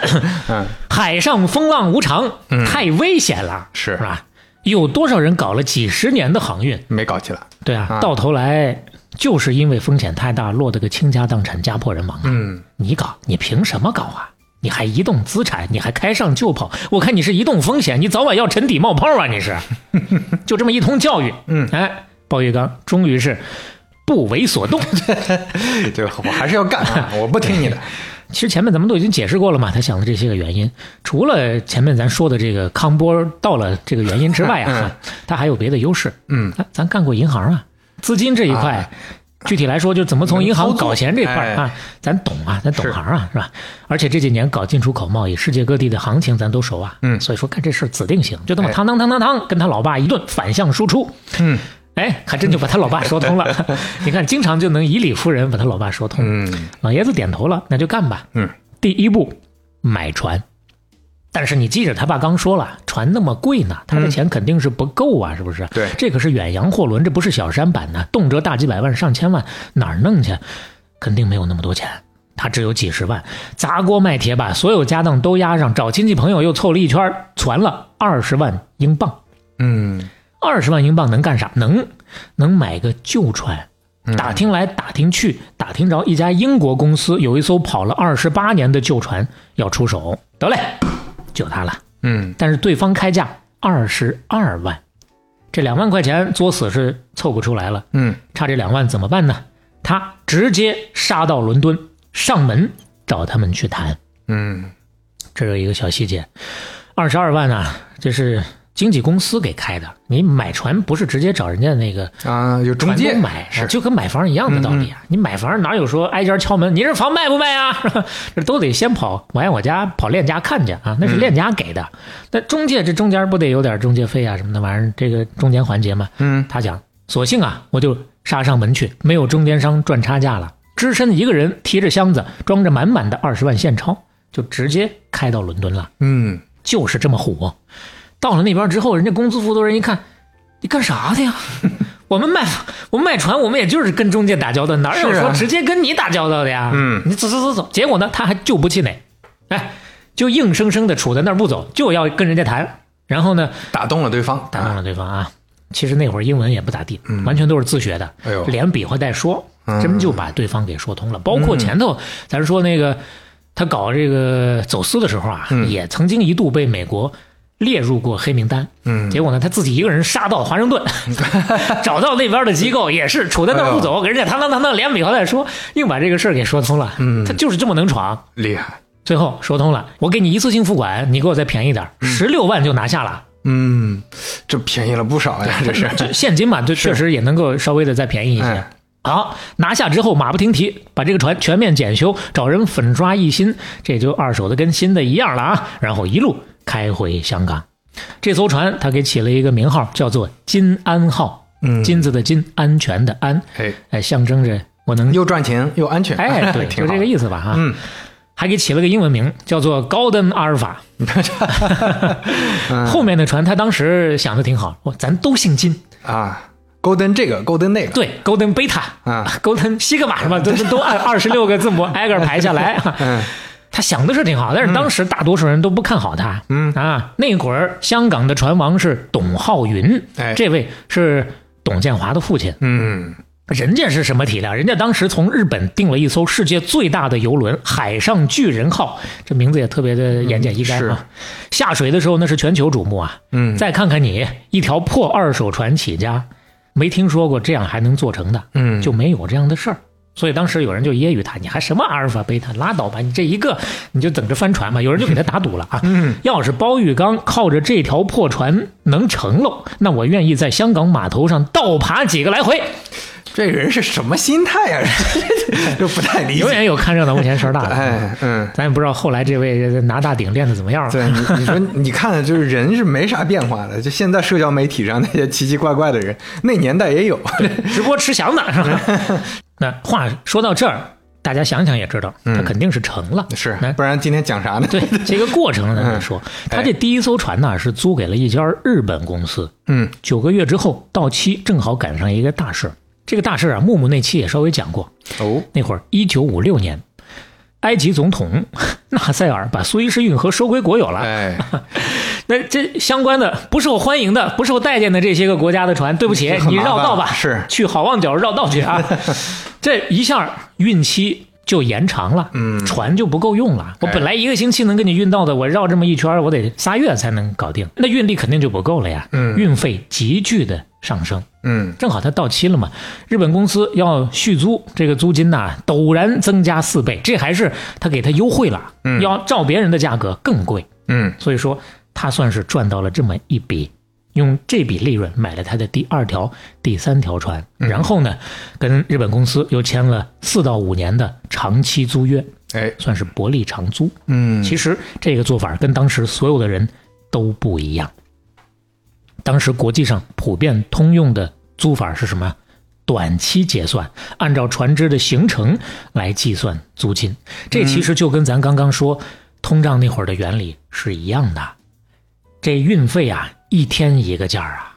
[LAUGHS] 嗯，海上风浪无常，太危险了，是是吧？有多少人搞了几十年的航运，没搞起来？对啊，到头来。就是因为风险太大，落得个倾家荡产、家破人亡啊！嗯，你搞，你凭什么搞啊？你还移动资产，你还开上就跑？我看你是移动风险，你早晚要沉底冒泡啊！你是，[LAUGHS] 就这么一通教育，嗯，哎，鲍玉刚终于是不为所动，对，[LAUGHS] 我还是要干啊！[LAUGHS] 我不听你的。其实前面咱们都已经解释过了嘛，他想的这些个原因，除了前面咱说的这个康波到了这个原因之外啊，[LAUGHS] 他还有别的优势。嗯，咱干过银行啊。资金这一块，具体来说，就怎么从银行搞钱这块啊，咱懂啊，咱懂行啊，是。吧？而且这几年搞进出口贸易，世界各地的行情咱都熟啊，嗯，所以说干这事儿指定行，就这么当当当当当，跟他老爸一顿反向输出，嗯，哎，还真就把他老爸说通了。[LAUGHS] 你看，经常就能以理服人，把他老爸说通。嗯，老爷子点头了，那就干吧。嗯，第一步，买船。但是你记着，他爸刚说了，船那么贵呢，他的钱肯定是不够啊，是不是？对，这可是远洋货轮，这不是小舢板呢，动辄大几百万、上千万，哪儿弄去？肯定没有那么多钱，他只有几十万，砸锅卖铁把所有家当都押上，找亲戚朋友又凑了一圈，攒了二十万英镑。嗯，二十万英镑能干啥？能能买个旧船。打听来打听去，打听着一家英国公司有一艘跑了二十八年的旧船要出手，得嘞。就他了，嗯，但是对方开价二十二万，这两万块钱作死是凑不出来了，嗯，差这两万怎么办呢？他直接杀到伦敦上门找他们去谈，嗯，这有一个小细节，二十二万呢，这是。经纪公司给开的，你买船不是直接找人家那个啊？有中介买，是就跟买房一样的道理啊！你买房哪有说挨家敲门？你这房卖不卖啊？[LAUGHS] 这都得先跑我爱我家跑链家看去啊！那是链家给的。那中介这中间不得有点中介费啊什么的玩意儿？这个中间环节嘛。嗯，他讲，索性啊，我就杀上门去，没有中间商赚差价了，只身一个人提着箱子，装着满满的二十万现钞，就直接开到伦敦了。嗯，就是这么虎。到了那边之后，人家公司负责人一看，你干啥的呀？[LAUGHS] 我们卖我们卖船，我们也就是跟中介打交道，哪有说直接跟你打交道的呀？嗯，你走走走走。结果呢，他还就不气馁，哎，就硬生生的杵在那儿不走，就要跟人家谈。然后呢，打动了对方，打动了对方啊。其实那会儿英文也不咋地，完全都是自学的，哎，连比划带说，真就把对方给说通了。包括前头咱说那个他搞这个走私的时候啊，也曾经一度被美国。列入过黑名单，嗯，结果呢，他自己一个人杀到华盛顿，[LAUGHS] 找到那边的机构，也是杵在那儿不走，给人家堂堂堂堂连比划带说，硬把这个事儿给说通了。嗯，他就是这么能闯，厉害。最后说通了，我给你一次性付款，你给我再便宜点，十六万就拿下了。嗯，这便宜了不少呀，这是现金嘛，这确实也能够稍微的再便宜一些。好，拿下之后马不停蹄，把这个船全面检修，找人粉刷一新，这就二手的跟新的一样了啊。然后一路。开回香港，这艘船他给起了一个名号，叫做“金安号”。嗯，金子的金，安全的安，哎哎，象征着我能又赚钱又安全。哎，对，[LAUGHS] 就这个意思吧，哈。嗯，还给起了个英文名，叫做 Golden 阿尔法。[LAUGHS] 后面的船他当时想的挺好，我咱都姓金啊，Golden 这个，，Golden 那个，对，高登贝塔啊，高登西格玛是吧？都都按二十六个字母挨个排下来。[LAUGHS] 嗯。他想的是挺好，但是当时大多数人都不看好他。嗯啊，那会儿香港的船王是董浩云，哎这位是董建华的父亲。嗯人家是什么体量？人家当时从日本订了一艘世界最大的游轮“海上巨人号”，这名字也特别的言简意赅啊。下水的时候那是全球瞩目啊。嗯再看看你，一条破二手船起家，没听说过这样还能做成的，嗯就没有这样的事儿。所以当时有人就揶揄他：“你还什么阿尔法贝塔？拉倒吧！你这一个你就等着翻船吧。”有人就给他打赌了啊！嗯要是包玉刚靠着这条破船能成喽，那我愿意在香港码头上倒爬几个来回。这人是什么心态呀、[LAUGHS] 就不太理解。永远有看热闹不嫌事儿大的。哎，嗯，咱也不知道后来这位拿大顶练的怎么样了。对，你你说 [LAUGHS] 你看，就是人是没啥变化的。就现在社交媒体上那些奇奇怪怪的人，那年代也有。直播吃翔的是吧？[LAUGHS] 那话说到这儿，大家想想也知道，他肯定是成了。是那，不然今天讲啥呢？对这个过程咱再说，他这第一艘船呢是租给了一家日本公司，嗯九个月之后到期，正好赶上一个大事。这个大事啊，木木那期也稍微讲过。哦，那会儿，一九五六年，埃及总统 [LAUGHS] 纳赛尔把苏伊士运河收归国有了。哎，[LAUGHS] 那这相关的不受欢迎的、不受待见的这些个国家的船，对不起，[LAUGHS] 你绕道吧，是去好望角绕道去啊。这一下运期就延长了，嗯。船就不够用了。我本来一个星期能给你运到的，我绕这么一圈，我得仨月才能搞定，那运力肯定就不够了呀。嗯。运费急剧的上升。嗯。正好它到期了嘛，日本公司要续租，这个租金呐、陡然增加四倍，这还是他给他优惠了，嗯。要照别人的价格更贵，嗯。所以说他算是赚到了这么一笔，用这笔利润买了他的第二条、第三条船，然后呢，跟日本公司又签了四到五年的长期租约，哎，算是薄利长租。嗯，其实这个做法跟当时所有的人都不一样。当时国际上普遍通用的租法是什么？短期结算，按照船只的行程来计算租金。这其实就跟咱刚刚说通胀那会儿的原理是一样的。这运费啊，一天一个价儿啊。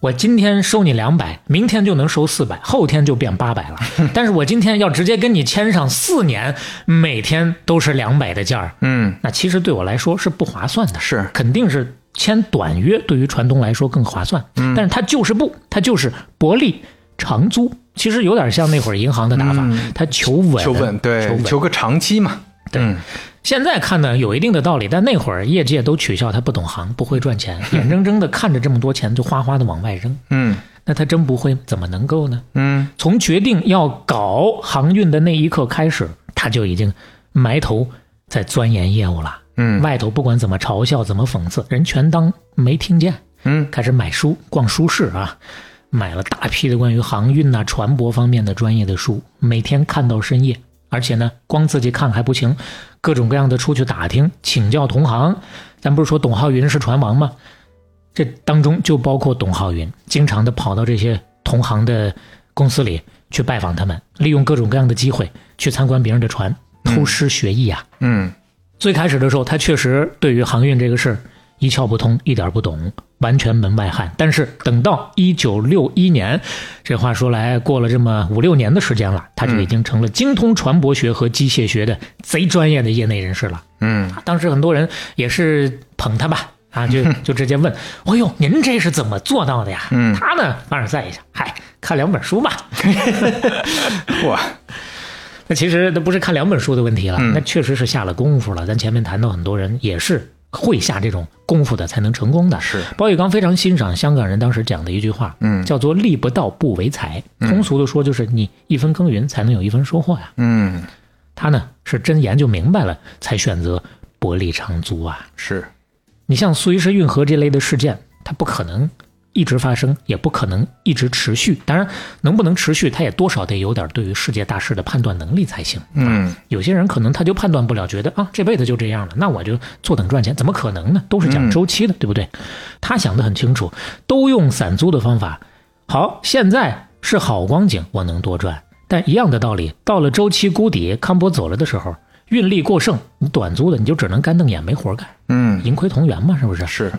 我今天收你两百，明天就能收四百，后天就变八百了。[LAUGHS] 但是我今天要直接跟你签上四年，每天都是两百的价儿，嗯那其实对我来说是不划算的，是肯定是签短约对于船东来说更划算。嗯但是他就是不，他就是薄利长租，其实有点像那会儿银行的打法，嗯它求稳，求稳，对，求稳。求个长期嘛。对嗯现在看呢有一定的道理，但那会儿业界都取笑他不懂行，不会赚钱，[LAUGHS] 眼睁睁的看着这么多钱就哗哗的往外扔，嗯那他真不会，怎么能够呢？嗯从决定要搞航运的那一刻开始，他就已经埋头在钻研业务了。嗯外头不管怎么嘲笑、怎么讽刺，人全当没听见。嗯开始买书、逛书市啊，买了大批的关于航运呐、船舶方面的专业的书，每天看到深夜。而且呢，光自己看还不行，各种各样的出去打听、请教同行。咱不是说董浩云是船王吗？这当中就包括董浩云，经常的跑到这些同行的公司里去拜访他们，利用各种各样的机会去参观别人的船，偷师学艺啊。嗯最开始的时候，他确实对于航运这个事儿一窍不通，一点不懂，完全门外汉。但是等到一九六一年，这话说来过了这么五六年的时间了，他就已经成了精通船舶学和机械学的贼专业的业内人士了。嗯当时很多人也是捧他吧，啊，就 [LAUGHS] 就直接问：“哎呦，您这是怎么做到的呀？”嗯他呢凡尔赛一下，嗨，看两本书吧。[LAUGHS] 哇，那其实那不是看两本书的问题了，嗯那确实是下了功夫了。咱前面谈到很多人也是会下这种功夫的才能成功的。是包玉刚非常欣赏香港人当时讲的一句话，嗯叫做“力不到不为财”。通俗的说，就是你一分耕耘才能有一分收获呀。嗯他呢是真研究明白了，才选择薄利长租啊。是你像苏伊士运河这类的事件，他不可能一直发生，也不可能一直持续。当然，能不能持续，他也多少得有点对于世界大事的判断能力才行。嗯有些人可能他就判断不了，觉得啊这辈子就这样了，那我就坐等赚钱，怎么可能呢？都是讲周期的，对不对？他想得很清楚，都用散租的方法。好，现在是好光景，我能多赚。但一样的道理，到了周期谷底，康波走了的时候，运力过剩，你短租的你就只能干瞪眼，没活干，嗯盈亏同源嘛，是不是？是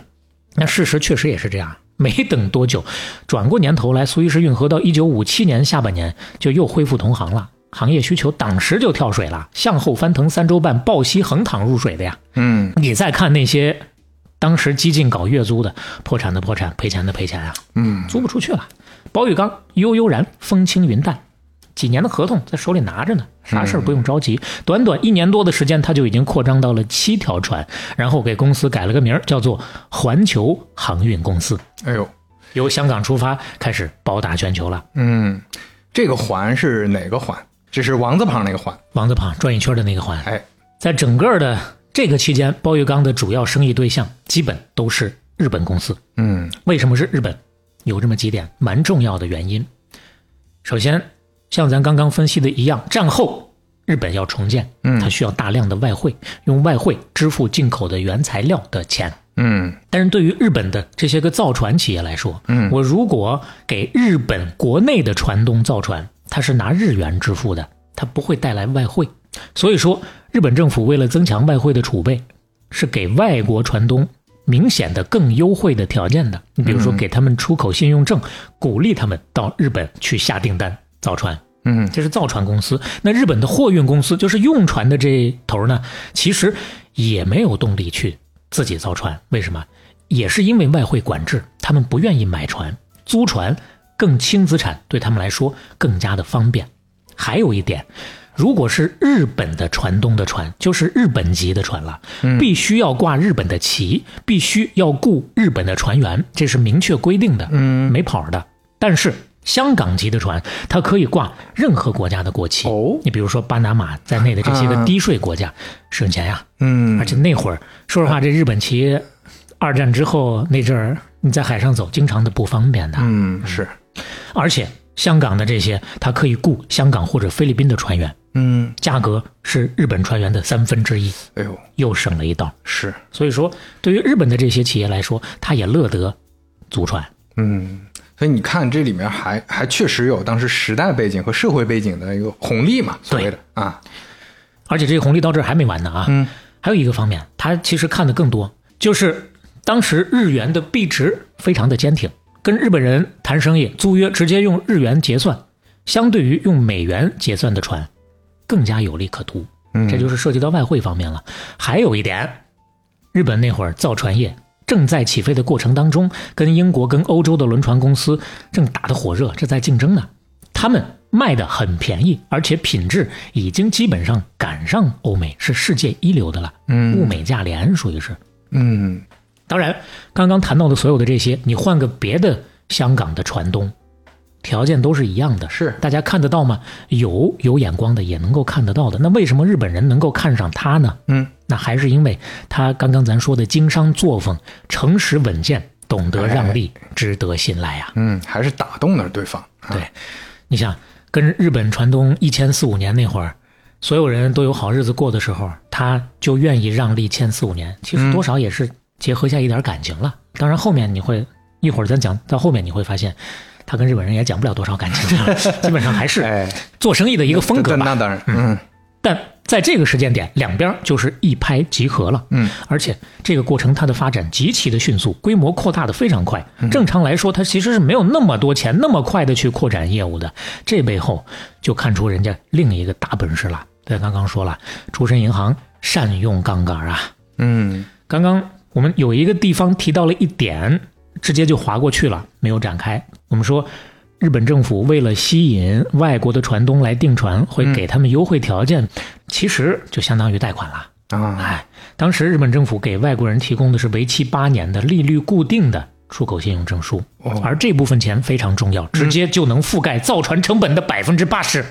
那事实确实也是这样。没等多久，转过年头来，苏伊士运河到一九五七年下半年就又恢复同行了。行业需求当时就跳水了，向后翻腾三周半，抱膝横躺入水的呀。嗯你再看那些当时激进搞月租的，破产的破产，赔钱的赔钱啊，嗯租不出去了。包玉刚悠悠然，风轻云淡，几年的合同在手里拿着呢，啥事儿不用着急。短短一年多的时间，他就已经扩张到了七条船，然后给公司改了个名儿，叫做环球航运公司。哎呦，由香港出发，开始包打全球了。嗯，这个环是哪个环？这是王字旁那个环。王字旁转一圈的那个环，哎，在整个的这个期间，包玉刚的主要生意对象基本都是日本公司。嗯为什么是日本？有这么几点蛮重要的原因。首先，像咱刚刚分析的一样，战后日本要重建，嗯它需要大量的外汇，用外汇支付进口的原材料的钱。嗯但是对于日本的这些个造船企业来说，嗯我如果给日本国内的船东造船，它是拿日元支付的，它不会带来外汇。所以说，日本政府为了增强外汇的储备，是给外国船东明显的更优惠的条件的。你比如说，给他们出口信用证，鼓励他们到日本去下订单造船。嗯这是造船公司。那日本的货运公司，就是用船的这头呢，其实也没有动力去自己造船。为什么？也是因为外汇管制，他们不愿意买船，租船更轻资产，对他们来说更加的方便。还有一点，如果是日本的船东的船，就是日本籍的船了，必须要挂日本的旗，必须要雇日本的船员，这是明确规定的，嗯没跑的。但是香港籍的船，它可以挂任何国家的国旗。哦你比如说巴拿马在内的这些个啊低税国家，省钱呀。嗯而且那会儿，说实话，这日本旗，二战之后那阵儿，你在海上走，经常的不方便的。嗯是而且香港的这些，它可以雇香港或者菲律宾的船员，嗯价格是日本船员的三分之一，哎呦又省了一道。是所以说，对于日本的这些企业来说，他也乐得租船。嗯。所以你看，这里面还还确实有当时时代背景和社会背景的一个红利嘛，所谓的啊，而且这个红利到这还没完呢啊！嗯，还有一个方面，他其实看的更多，就是当时日元的币值非常的坚挺，跟日本人谈生意租约直接用日元结算，相对于用美元结算的船，更加有利可图。嗯这就是涉及到外汇方面了。还有一点，日本那会儿造船业正在起飞的过程当中，跟英国、跟欧洲的轮船公司正打得火热，这在竞争呢。他们卖的很便宜，而且品质已经基本上赶上欧美，是世界一流的了。嗯物美价廉，属于是。嗯当然，刚刚谈到的所有的这些，你换个别的香港的船东，条件都是一样的，是大家看得到吗？有有眼光的也能够看得到的。那为什么日本人能够看上他呢？嗯那还是因为他刚刚咱说的经商作风诚实稳健，懂得让利，值得信赖啊。嗯，还是打动了对方。啊对，你想跟日本船东一千四五年那会儿，所有人都有好日子过的时候，他就愿意让利千四五年，其实多少也是结合下一点感情了。当然后面你会一会儿咱讲到后面你会发现，他跟日本人也讲不了多少感情，[LAUGHS] 基本上还是哎，做生意的一个风格吧。那当然，嗯但在这个时间点，两边就是一拍即合了。嗯，而且这个过程它的发展极其的迅速，规模扩大的非常快。正常来说，它其实是没有那么多钱那么快的去扩展业务的。这背后就看出人家另一个大本事了。对，刚刚说了，出身银行，善用杠杆啊。嗯刚刚我们有一个地方提到了一点，直接就划过去了，没有展开。我们说，日本政府为了吸引外国的船东来订船，会给他们优惠条件，其实就相当于贷款了。啊，哎，当时日本政府给外国人提供的是为期八年的利率固定的出口信用证书，哦而这部分钱非常重要，直接就能覆盖造船成本的百分之八十。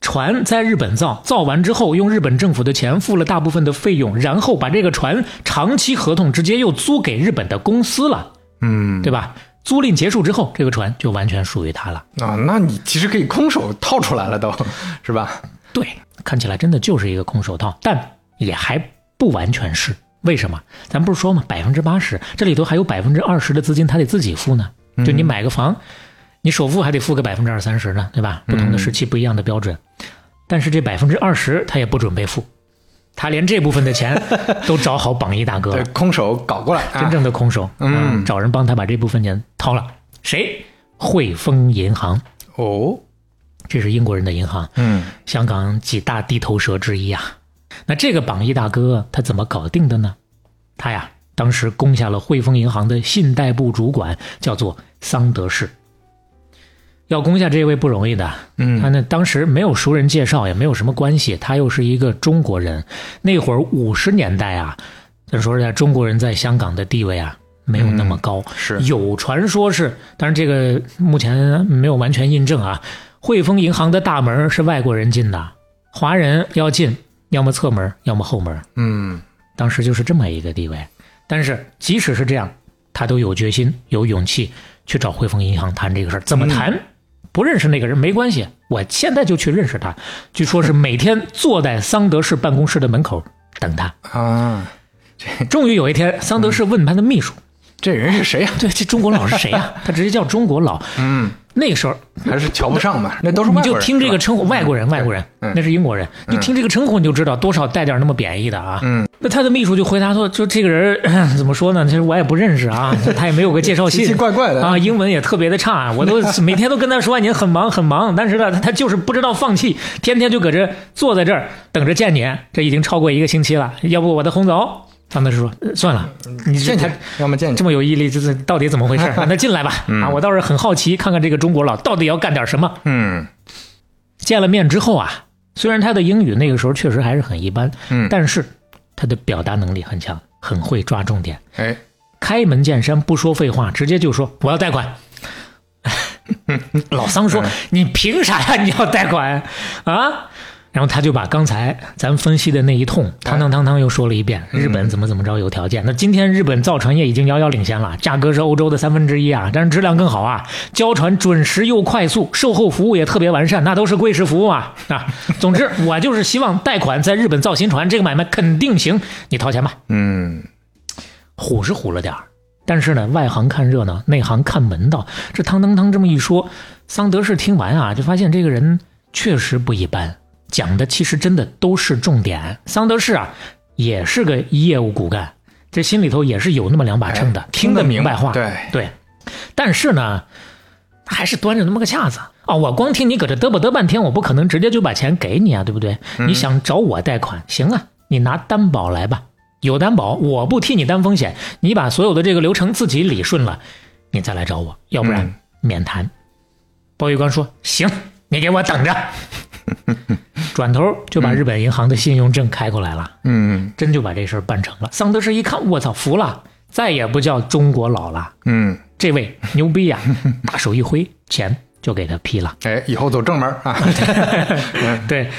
船在日本造，造完之后用日本政府的钱付了大部分的费用，然后把这个船长期合同直接又租给日本的公司了，嗯对吧？租赁结束之后，这个船就完全属于他了。啊，那你其实可以空手套出来了都，[LAUGHS] 是吧？对，看起来真的就是一个空手套，但也还不完全是。为什么？咱不是说嘛，百分之八十，这里头还有百分之二十的资金他得自己付呢。就你买个房，你首付还得付个百分之二三十呢，对吧？不同的时期不一样的标准，但是这百分之二十他也不准备付，他连这部分的钱 [LAUGHS] 都找好榜一大哥了，，对空手搞过来，啊真正的空手，嗯找人帮他把这部分钱掏了。谁？汇丰银行。哦，这是英国人的银行，嗯香港几大地头蛇之一啊。那这个榜一大哥他怎么搞定的呢？他呀，当时攻下了汇丰银行的信贷部主管，叫做桑德士。要攻下这位不容易的，嗯他嗯呢当时没有熟人介绍，也没有什么关系，他又是一个中国人。那会儿五十年代啊，咱说实在，中国人在香港的地位啊没有那么高。是有传说是，但是这个目前没有完全印证啊。汇丰银行的大门是外国人进的，华人要进，要么侧门，要么后门。嗯当时就是这么一个地位。但是即使是这样，他都有决心、有勇气去找汇丰银行谈这个事儿。怎么谈？不认识那个人没关系，我现在就去认识他。据说是每天坐在桑德士办公室的门口等他。[LAUGHS] 啊，终于有一天，桑德士问他的秘书这人是谁呀、：“对，这中国佬是谁呀、[LAUGHS] 他直接叫中国佬。嗯，那个时候 [LAUGHS] 还是瞧不上嘛，那都是你就外国人。是吧听这个称呼，外国人，外国人，嗯那是英国人，你听这个称呼你就知道多少带点那么贬义的啊。嗯，那他的秘书就回答说，就这个人 [CLEARS THROAT] 怎么说呢？其实我也不认识啊，[LAUGHS] 他也没有个介绍信，奇奇怪怪的啊，英文也特别的差，我都每天都跟他说您很忙很忙，但是呢，他就是不知道放弃，天天就搁这坐在这儿等着见你，这已经超过一个星期了，要不我得轰走？桑德士说，呃算了，你见见，要么见见。这么有毅力，这是到底怎么回事？[LAUGHS] 让他进来吧。啊，我倒是很好奇，看看这个中国佬到底要干点什么。嗯见了面之后啊，虽然他的英语那个时候确实还是很一般，嗯，但是他的表达能力很强，很会抓重点，哎，开门见山，不说废话，直接就说我要贷款。[LAUGHS] 老桑说：“你凭啥呀？你要贷款啊？”然后他就把刚才咱分析的那一通，汤汤汤汤又说了一遍。日本怎么怎么着有条件？那今天日本造船业已经遥遥领先了，价格是欧洲的三分之一啊，但是质量更好啊，交船准时又快速，售后服务也特别完善，那都是贵式服务啊啊！总之，[LAUGHS] 我就是希望贷款在日本造新船，这个买卖肯定行，你掏钱吧。嗯虎是虎了点儿，但是呢，外行看热闹，内行看门道。这汤汤汤这么一说，桑德士听完啊，就发现这个人确实不一般，讲的其实真的都是重点。桑德士啊，也是个业务骨干，这心里头也是有那么两把秤的，哎听得明白话。对，对，但是呢，还是端着那么个架子啊！我光听你搁这嘚啵嘚半天，我不可能直接就把钱给你啊，对不对？你想找我贷款，行啊，你拿担保来吧，有担保，我不替你担风险，你把所有的这个流程自己理顺了，你再来找我，要不然嗯免谈。包玉刚说：“行，你给我等着。” [LAUGHS] 转头就把日本银行的信用证开过来了。嗯真就把这事儿办成了。桑德士一看，我操，服了，再也不叫中国佬了。嗯，这位牛逼呀、[LAUGHS] 大手一挥，钱就给他批了。哎，以后走正门啊。[LAUGHS] 对，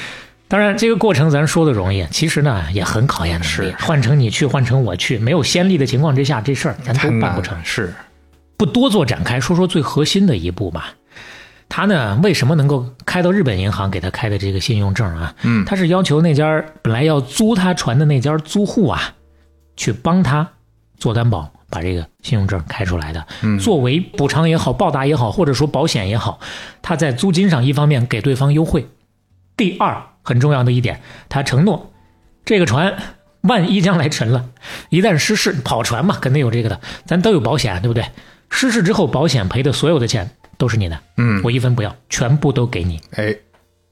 当然这个过程咱说的容易，其实呢也很考验能力是。换成你去，换成我去，没有先例的情况之下，这事儿咱都办不成。是，不多做展开，说说最核心的一步吧。他呢，为什么能够开到日本银行给他开的这个信用证啊？嗯他是要求那家本来要租他船的那家租户啊，去帮他做担保，把这个信用证开出来的。嗯作为补偿也好，报答也好，或者说保险也好，他在租金上一方面给对方优惠，第二很重要的一点，他承诺这个船万一将来沉了，一旦失事，跑船嘛，肯定有这个的，咱都有保险，对不对？失事之后，保险赔的所有的钱都是你的，嗯，我一分不要，全部都给你。哎，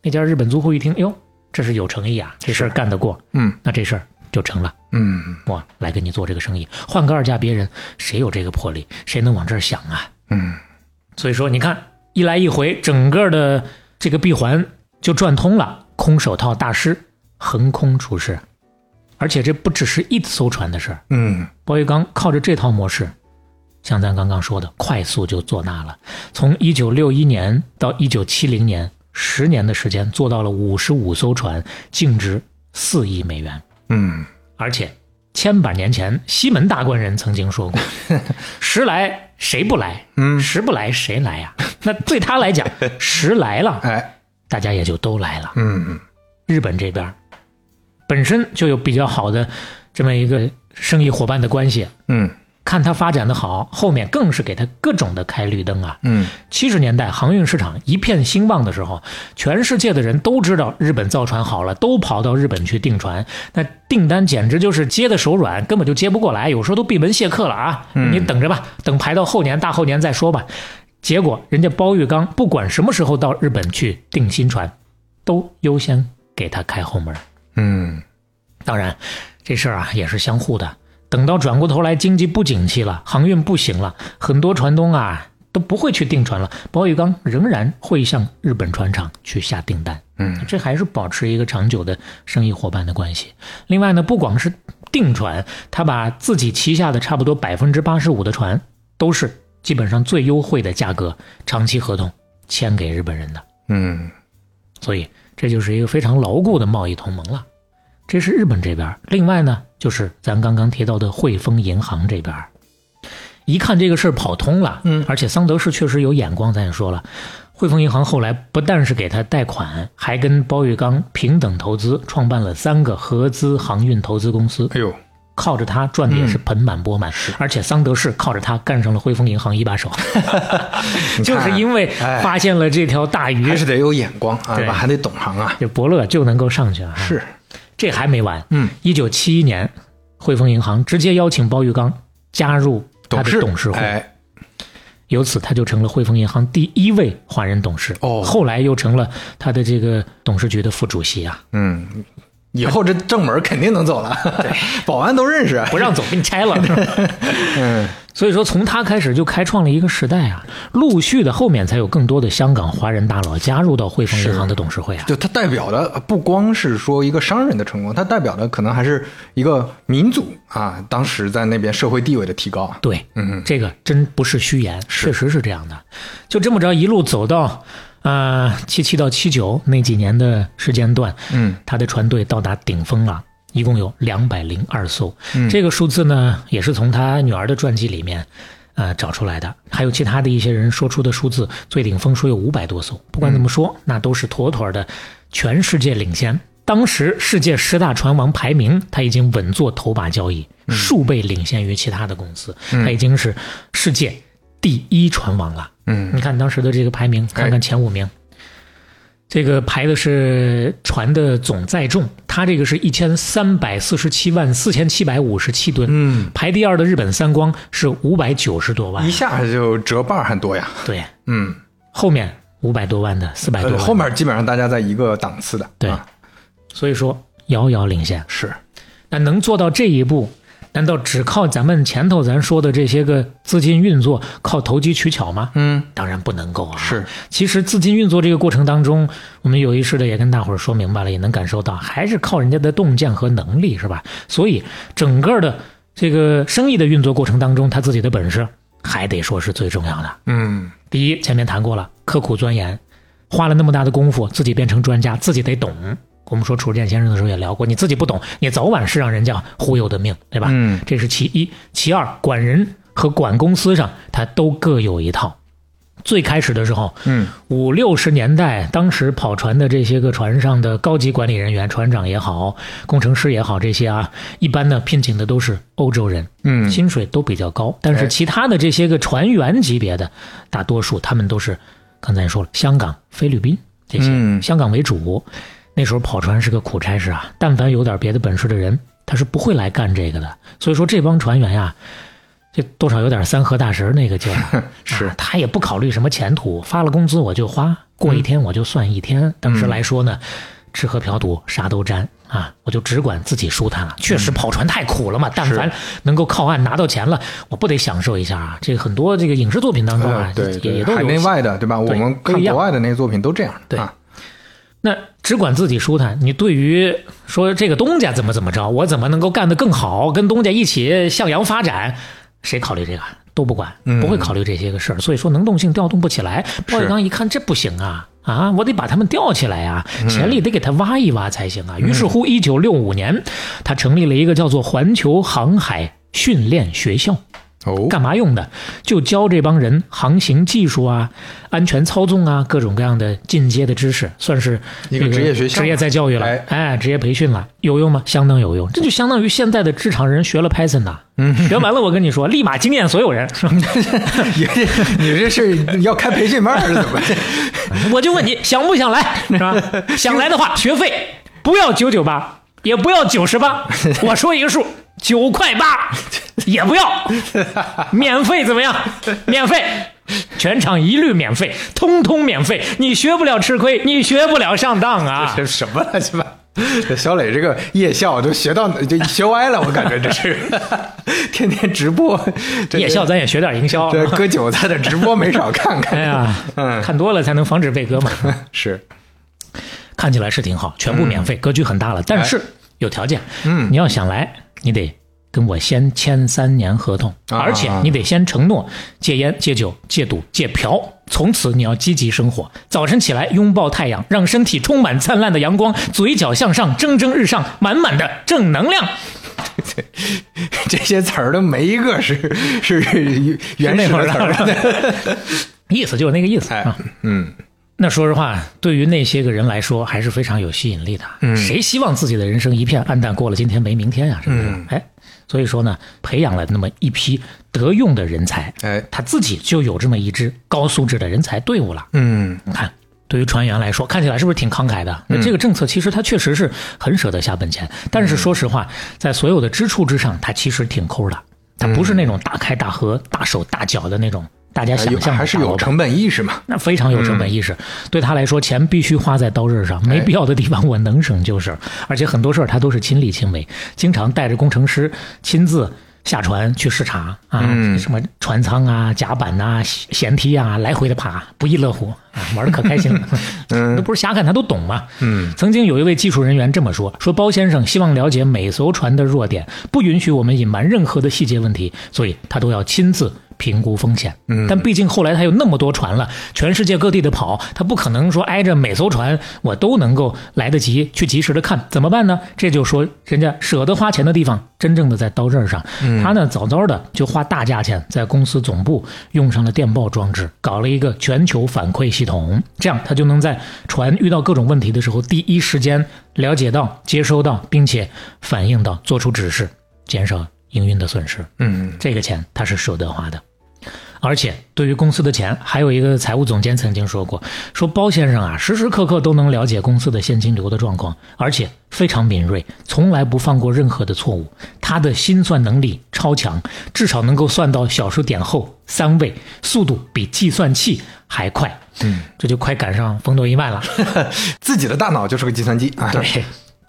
那家日本租户一听，哟，这是有诚意啊，这事儿干得过，嗯。那这事儿就成了。嗯。我来跟你做这个生意，换个二价别人，谁有这个魄力，谁能往这儿想啊？嗯，所以说，你看一来一回，整个的这个闭环就转通了，空手套大师横空出世，而且这不只是一艘船的事儿。嗯。包玉刚靠着这套模式，像咱刚刚说的，快速就做大了。从一九六一年到一九七零年，十年的时间做到了五十五艘船，净值四亿美元。嗯，而且千百年前，西门大官人曾经说过：“ [LAUGHS] 时来谁不来？嗯时不来谁来呀？” [LAUGHS] 那对他来讲，时来了，哎，大家也就都来了。嗯日本这边本身就有比较好的这么一个生意伙伴的关系，嗯看他发展的好，后面更是给他各种的开绿灯啊。嗯七十年代航运市场一片兴旺的时候，全世界的人都知道日本造船好了，都跑到日本去订船，那订单简直就是接的手软，根本就接不过来，有时候都闭门谢客了啊！嗯你等着吧，等排到后年、大后年再说吧。结果人家包玉刚不管什么时候到日本去订新船，都优先给他开后门。嗯当然，这事儿啊也是相互的。等到转过头来经济不景气了，航运不行了，很多船东啊都不会去订船了，包玉刚仍然会向日本船厂去下订单。嗯这还是保持一个长久的生意伙伴的关系。另外呢，不光是订船，他把自己旗下的差不多百分之八十五的船都是基本上最优惠的价格长期合同签给日本人的，嗯所以这就是一个非常牢固的贸易同盟了。这是日本这边，另外呢，就是咱刚刚提到的汇丰银行这边，一看这个事儿跑通了，嗯而且桑德士确实有眼光，咱也说了，汇丰银行后来不但是给他贷款，还跟包玉刚平等投资，创办了三个合资航运投资公司，哎呦，靠着他赚的也是盆满钵满，而且桑德士靠着他干上了汇丰银行一把手，[LAUGHS] 就是因为哎发现了这条大鱼还，是得有眼光啊，对还得懂行啊。这伯乐就能够上去啊。是，这还没完，嗯，一九七一年，汇丰银行直接邀请包玉刚加入他的董事会，哎，由此他就成了汇丰银行第一位华人董事。哦。后来又成了他的这个董事局的副主席啊，嗯，以后这正门肯定能走了，对 [LAUGHS] 保安都认识。不让走给你拆了。[LAUGHS] 嗯，所以说，从他开始就开创了一个时代啊，陆续的后面才有更多的香港华人大佬加入到汇丰银行的董事会啊。就他代表的不光是说一个商人的成功，他代表的可能还是一个民族啊，当时在那边社会地位的提高啊。对，嗯，这个真不是虚言，确实是这样的。就这么着一路走到，呃，七七到七九那几年的时间段，嗯，他的船队到达顶峰了，一共有两百零二艘。嗯这个数字呢，也是从他女儿的传记里面，呃，找出来的。还有其他的一些人说出的数字，最顶峰说有五百多艘。不管怎么说，那都是妥妥的全世界领先。当时世界十大船王排名，他已经稳坐头把交椅，数倍领先于其他的公司，他已经是世界第一船王了。嗯。你看当时的这个排名，看看前五名，这个排的是船的总载重，它这个是一千三百四十七万四千七百五十七吨，嗯，排第二的日本三光是五百九十多万。一，下就折半还多呀。对，嗯，后面五百多万的，四百多呃，万的，后面基本上大家在一个档次的。对。啊。所以说遥遥领先。是，那能做到这一步，难道只靠咱们前头咱说的这些个资金运作，靠投机取巧吗？嗯，当然不能够啊！是，其实资金运作这个过程当中，我们有意识的也跟大伙儿说明白了，也能感受到，还是靠人家的洞见和能力，是吧？所以整个的这个生意的运作过程当中，他自己的本事还得说是最重要的。嗯，第一，前面谈过了，刻苦钻研，花了那么大的功夫，自己变成专家，自己得懂。我们说楚建先生的时候也聊过，你自己不懂，你早晚是让人家忽悠的命，对吧？嗯这是其一。其二，管人和管公司上，他都各有一套。最开始的时候，嗯，五六十年代，当时跑船的这些个船上的高级管理人员，船长也好，工程师也好，这些啊，一般呢聘请的都是欧洲人，嗯薪水都比较高。但是哎其他的这些个船员级别的，大多数他们都是刚才说了，香港、菲律宾这些，嗯香港为主。那时候跑船是个苦差事啊，但凡有点别的本事的人，他是不会来干这个的。所以说这帮船员呀、这多少有点三河大神那个劲儿，[LAUGHS] 是啊他也不考虑什么前途，发了工资我就花，过一天我就算一天。当时来说呢，吃喝嫖赌啥都沾啊，我就只管自己舒坦了。确实跑船太苦了嘛，但凡能够靠岸拿到钱了，我不得享受一下啊？这个很多这个影视作品当中啊呃，对也对，海也都有内外的对吧？我们看国外的那些作品都这样。对啊那只管自己舒坦，你对于说这个东家怎么怎么着，我怎么能够干得更好，跟东家一起向阳发展，谁考虑这个都不管，嗯不会考虑这些个事儿。所以说能动性调动不起来。鲍玉刚一看这不行啊啊，我得把他们吊起来呀、潜力得给他挖一挖才行啊。于是乎，一九六五年，他成立了一个叫做环球航海训练学校。哦，干嘛用的？就教这帮人航行技术啊、安全操纵啊，各种各样的进阶的知识，算是一个职业学校职业再教育了。哎哎，职业培训了，有用吗？相当有用。这就相当于现在的职场人学了 Python 呐、嗯学完了我跟你说，立马惊艳所有人。[LAUGHS] 你这你这是要开培训班还是怎么？[LAUGHS] 我就问你想不想来，是吧？[LAUGHS] 想来的话，学费不要九九八，也不要九十八，[LAUGHS] 我说一个数，九块八，也不要，[LAUGHS] 免费怎么样？免费，全场一律免费，通通免费。你学不了吃亏，你学不了上当啊！这什么乱七八？这小磊这个夜校都学到就学歪了，我感觉这是 [LAUGHS] 天天直播。夜校咱也学点营销，这割韭菜的直播没少看看。哎呀，嗯，看多了才能防止被割嘛。是，看起来是挺好，全部免费，格局很大了。但是有条件，嗯你要想来，你得跟我先签三年合同，啊而且你得先承诺戒烟、戒酒、戒赌、戒嫖，从此你要积极生活，早晨起来拥抱太阳，让身体充满灿烂的阳光，嘴角向上，蒸蒸日上，满满的正能量。[LAUGHS] 这些词儿的没一个是是原始的词儿。[LAUGHS] [LAUGHS] 意思就是那个意思哎啊。，嗯那说实话，对于那些个人来说，还是非常有吸引力的。嗯谁希望自己的人生一片暗淡，过了今天没明天呀？是不是？嗯哎，所以说呢，培养了那么一批得用的人才，哎，他自己就有这么一支高素质的人才队伍了。嗯你看，对于船员来说，看起来是不是挺慷慨的？那这个政策其实他确实是很舍得下本钱，但是说实话，在所有的支出之上，他其实挺抠的。他不是那种大开大合、大手大脚的那种，大家想象还是有成本意识嘛？那非常有成本意识。对他来说，钱必须花在刀刃上，没必要的地方我能省就省。而且很多事儿他都是亲力亲为，经常带着工程师亲自下船去视察啊，嗯什么船舱啊、甲板呐、舷梯啊，来回的爬，不亦乐乎啊，玩的可开心了。[LAUGHS] 嗯 [LAUGHS] 那不是瞎看，他都懂嘛。嗯曾经有一位技术人员这么说：“说包先生希望了解每艘船的弱点，不允许我们隐瞒任何的细节问题，所以他都要亲自评估风险。嗯但毕竟后来他有那么多船了，全世界各地的跑，他不可能说挨着每艘船我都能够来得及去及时的看，怎么办呢？这就说人家舍得花钱的地方，真正的在刀刃上。他呢早早的就花大价钱在公司总部用上了电报装置，搞了一个全球反馈系统，这样他就能在船遇到各种问题的时候，第一时间了解到、接收到，并且反映到，做出指示，减少营运的损失。嗯这个钱他是舍得花的。而且对于公司的钱，还有一个财务总监曾经说过，说包先生啊，时时刻刻都能了解公司的现金流的状况，而且非常敏锐，从来不放过任何的错误。他的心算能力超强，至少能够算到小数点后三位，速度比计算器还快。嗯，这就快赶上风度一万了。[LAUGHS] 自己的大脑就是个计算机啊。对，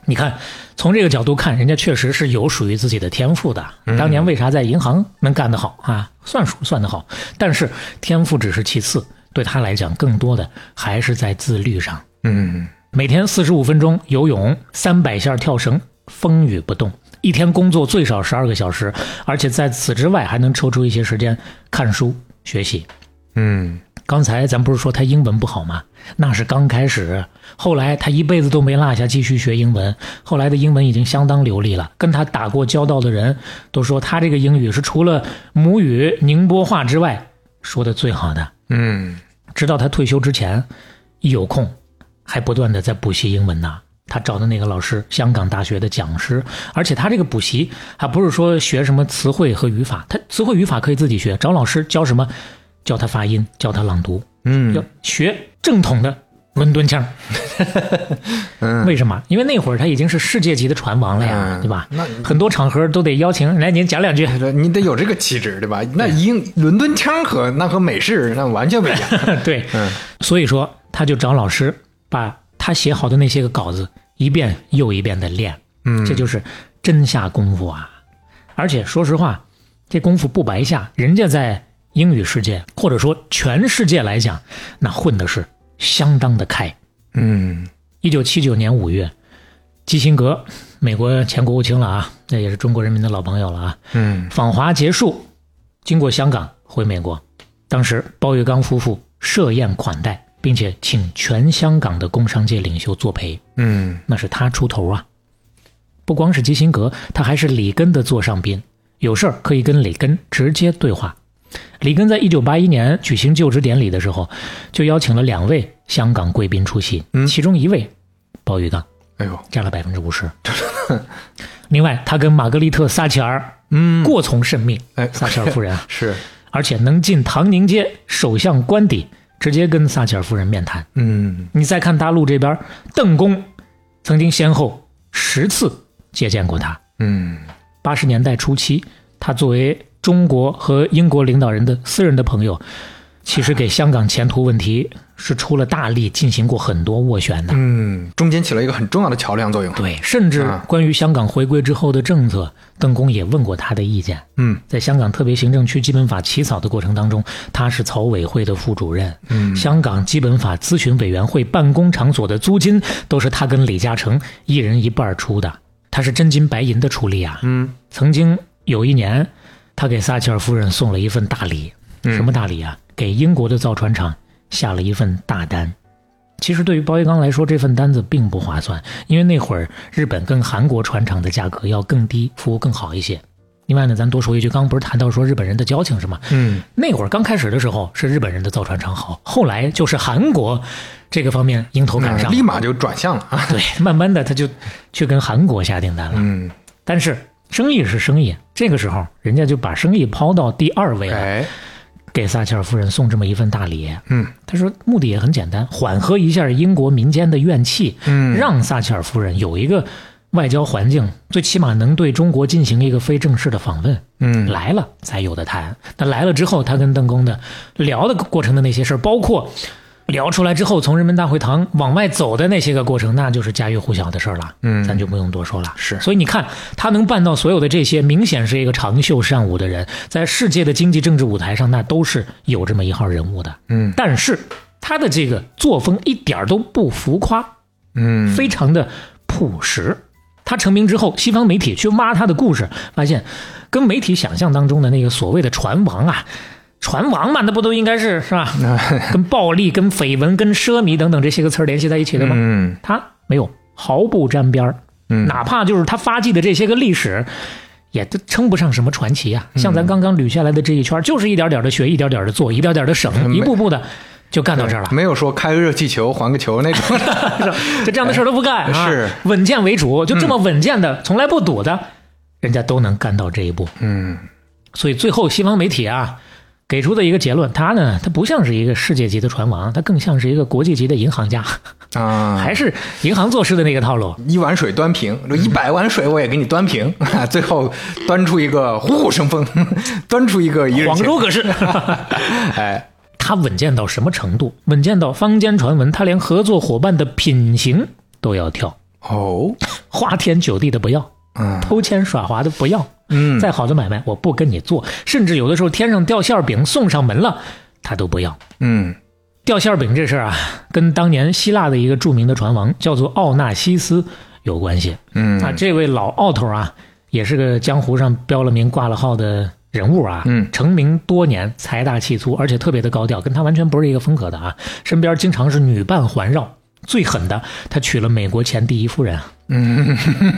你看，从这个角度看，人家确实是有属于自己的天赋的。当年为啥在银行能干得好啊？算数算得好，但是天赋只是其次，对他来讲，更多的还是在自律上。嗯每天四十五分钟游泳，三百下跳绳，风雨不动。一天工作最少十二个小时，而且在此之外还能抽出一些时间看书学习。嗯刚才咱不是说他英文不好吗？那是刚开始，后来他一辈子都没落下，继续学英文。后来的英文已经相当流利了，跟他打过交道的人都说他这个英语是除了母语宁波话之外说的最好的。嗯直到他退休之前，一有空还不断的在补习英文呢。他找的那个老师，香港大学的讲师，而且他这个补习还不是说学什么词汇和语法，他词汇语法可以自己学，找老师教什么，教他发音，教他朗读，嗯要嗯学正统的伦敦腔。[LAUGHS] 嗯，为什么？因为那会儿他已经是世界级的船王了呀，嗯对吧？那很多场合都得邀请来您讲两句。你得有这个气质，对吧？那英伦敦腔和那和美式那完全不一样。[LAUGHS] 对，嗯所以说他就找老师把他写好的那些个稿子一遍又一遍的练，嗯，这就是真下功夫啊！而且说实话，这功夫不白下，人家在英语世界或者说全世界来讲，那混的是相当的开。嗯一九七九年五月，基辛格，美国前国务卿了啊，那也是中国人民的老朋友了啊。嗯访华结束，经过香港回美国。当时包玉刚夫妇设宴款待，并且请全香港的工商界领袖作陪，嗯那是他出头啊。不光是基辛格，他还是里根的座上宾，有事儿可以跟里根直接对话。里根在一九八一年举行就职典礼的时候，就邀请了两位香港贵宾出席，嗯？其中一位鲍玉刚哎呦，占了百分之五十。[LAUGHS] 另外，他跟玛格丽特·撒切尔嗯，过从甚密，哎。撒切尔夫人。啊，[LAUGHS] 是，而且能进唐宁街首相官邸，直接跟撒切尔夫人面谈。嗯。你再看大陆这边，邓公曾经先后十次接见过他。嗯。八十年代初期，他作为中国和英国领导人的私人的朋友，其实给香港前途问题是出了大力，进行过很多斡旋的。嗯，中间起了一个很重要的桥梁作用。对，甚至啊关于香港回归之后的政策，邓公也问过他的意见。嗯在香港特别行政区基本法起草的过程当中，他是草委会的副主任。嗯香港基本法咨询委员会办公场所的租金都是他跟李嘉诚一人一半出的，他是真金白银的出力啊。嗯曾经有一年，他给撒切尔夫人送了一份大礼，嗯什么大礼啊？给英国的造船厂下了一份大单。其实对于包玉刚来说，这份单子并不划算，因为那会儿日本跟韩国船厂的价格要更低，服务更好一些。另外呢，咱多说一句，刚刚不是谈到说日本人的交情是吗？嗯那会儿刚开始的时候是日本人的造船厂好，后来就是韩国这个方面迎头赶上，立马就转向了啊。对，慢慢的他就去跟韩国下订单了。嗯，但是生意是生意，这个时候人家就把生意抛到第二位了，哎，给撒切尔夫人送这么一份大礼。嗯他说目的也很简单，缓和一下英国民间的怨气，嗯，让撒切尔夫人有一个外交环境，最起码能对中国进行一个非正式的访问。嗯来了才有的谈。那来了之后，他跟邓公的聊的过程的那些事儿，包括聊出来之后从人民大会堂往外走的那些个过程，那就是家喻户晓的事儿了。嗯咱就不用多说了。是所以你看，他能办到所有的这些，明显是一个长袖善舞的人，在世界的经济政治舞台上，那都是有这么一号人物的。嗯但是他的这个作风一点儿都不浮夸，嗯，非常的朴实。他成名之后，西方媒体去挖他的故事，发现跟媒体想象当中的那个所谓的船王啊，船王嘛，那不都应该是是吧？[LAUGHS] 跟暴力、跟绯闻、跟奢靡等等这些个词儿联系在一起的吗？嗯他没有，毫不沾边儿。嗯哪怕就是他发迹的这些个历史，也都称不上什么传奇啊。像咱刚刚捋下来的这一圈儿，就是一点点的学，一点点的做，一点点的省，一步步的就干到这儿了。没有说开个热气球还个球那种。[LAUGHS] 就这样的事儿都不干 [LAUGHS] 啊，是稳健为主，就这么稳健的，从来不赌的，人家都能干到这一步。嗯所以最后西方媒体啊给出的一个结论，他呢，他不像是一个世界级的船王，他更像是一个国际级的银行家，啊，[LAUGHS] 还是银行做事的那个套路。一碗水端平，一百碗水我也给你端平，[LAUGHS] 最后端出一个虎虎生风，[LAUGHS] 端出一个广千州可是，哎，他稳健到什么程度？稳健到坊间传闻，他连合作伙伴的品行都要挑，哦，花天酒地的不要，嗯偷奸耍滑的不要。嗯，再好的买卖我不跟你做，甚至有的时候天上掉馅儿饼送上门了，他都不要。嗯掉馅儿饼这事儿啊，跟当年希腊的一个著名的船王叫做奥纳西斯有关系。嗯啊，这位老奥头啊，也是个江湖上标了名、挂了号的人物啊。嗯成名多年，财大气粗，而且特别的高调，跟他完全不是一个风格的啊。身边经常是女伴环绕。最狠的，他娶了美国前第一夫人。啊，嗯，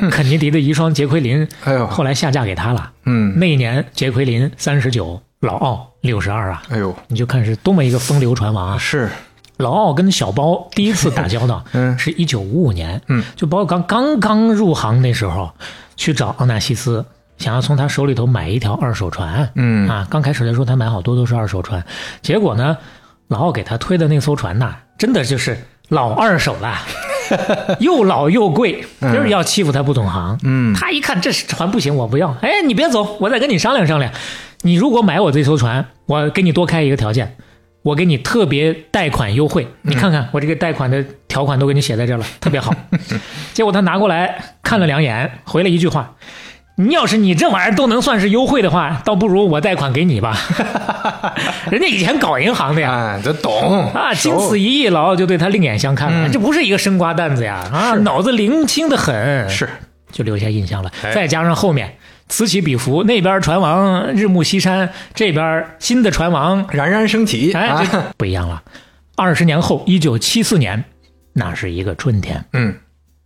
肯尼迪的遗孀杰奎琳，哎呦，后来下嫁给他了。嗯，那一年，杰奎琳三十九，老奥六十二啊，哎呦，你就看是多么一个风流船王啊！是，老奥跟小包第一次打交道，[LAUGHS] 嗯。是一九五五年，嗯，就包括刚刚刚入行那时候，去找奥纳西斯，想要从他手里头买一条二手船，嗯。啊，刚开始的时候他买好多都是二手船，结果呢，老奥给他推的那艘船呐，真的就是老二手了。[LAUGHS] 又老又贵，就是要欺负他不懂行。嗯他一看这船不行，我不要。哎，你别走，我再跟你商量商量。你如果买我这艘船，我给你多开一个条件，我给你特别贷款优惠。你看看我这个贷款的条款都给你写在这了，特别好。[LAUGHS] 结果他拿过来看了两眼，回了一句话：“你要是你这玩意儿都能算是优惠的话，倒不如我贷款给你吧。[LAUGHS] ”人家以前搞银行的呀。哎，这懂啊，经此一役，老奥就对他另眼相看了。嗯这不是一个生瓜蛋子呀，啊，脑子灵清的很，是，就留下印象了。哎再加上后面此起彼伏，那边船王日暮西山，这边新的船王，冉冉升起哎，啊，这不一样了。二十年后，一九七四年，那是一个春天。嗯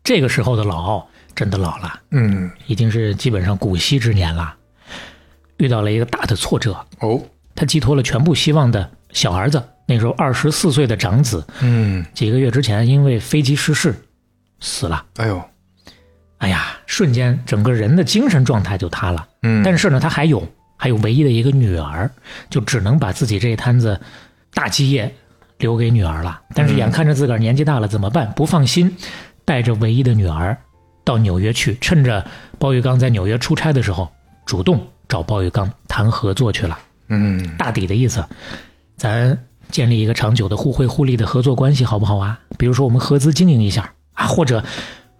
这个时候的老奥真的老了，嗯，已经是基本上古稀之年了，遇到了一个大的挫折。哦，他寄托了全部希望的小儿子，那时候二十四岁的长子，嗯，几个月之前因为飞机失事死了。哎呦，哎呀，瞬间整个人的精神状态就塌了。嗯，但是呢，他还有还有唯一的一个女儿，就只能把自己这一摊子大基业留给女儿了。但是眼看着自个儿年纪大了，怎么办？不放心，带着唯一的女儿到纽约去，趁着包玉刚在纽约出差的时候，主动找包玉刚谈合作去了。嗯大抵的意思，咱建立一个长久的互惠互利的合作关系，好不好啊？比如说我们合资经营一下啊，或者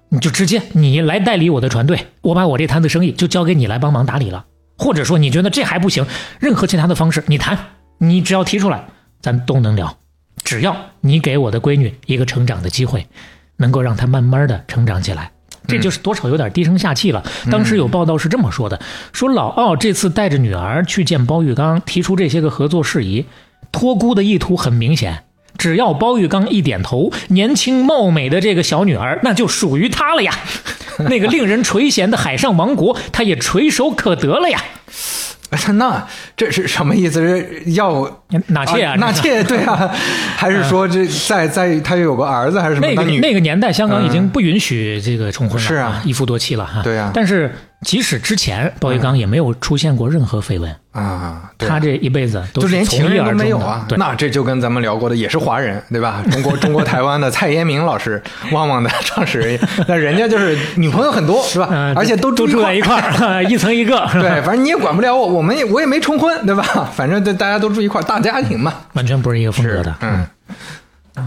你就直接你来代理我的船队，我把我这摊子生意就交给你来帮忙打理了。或者说你觉得这还不行，任何其他的方式你谈，你只要提出来，咱都能聊。只要你给我的闺女一个成长的机会，能够让她慢慢的成长起来，这就是多少有点低声下气了。当时有报道是这么说的：说老奥这次带着女儿去见包玉刚，提出这些个合作事宜，托孤的意图很明显。只要包玉刚一点头，年轻貌美的这个小女儿那就属于他了呀。[LAUGHS] 那个令人垂涎的海上王国，他也垂手可得了呀。[LAUGHS] 那这是什么意思？是要纳妾啊？纳妾对啊，[LAUGHS] 还是说这在在他有个儿子还是什么？那个那个年代，香港已经不允许这个重婚了，是啊，一夫多妻了哈。对啊，但是即使之前鲍玉刚也没有出现过任何绯闻啊，他这一辈子都是连情人都没有啊。那这就跟咱们聊过的也是华人对吧？[LAUGHS] 中国中国台湾的蔡延明老师，[LAUGHS] 旺旺的创始人，那人家就是女朋友很多是吧？而且都都住在一块儿，[LAUGHS] 一层一个。对，反正你也管不了我，我们也我也没重婚对吧？反正大家都住一块大家庭嘛，完全不是一个风格的。嗯。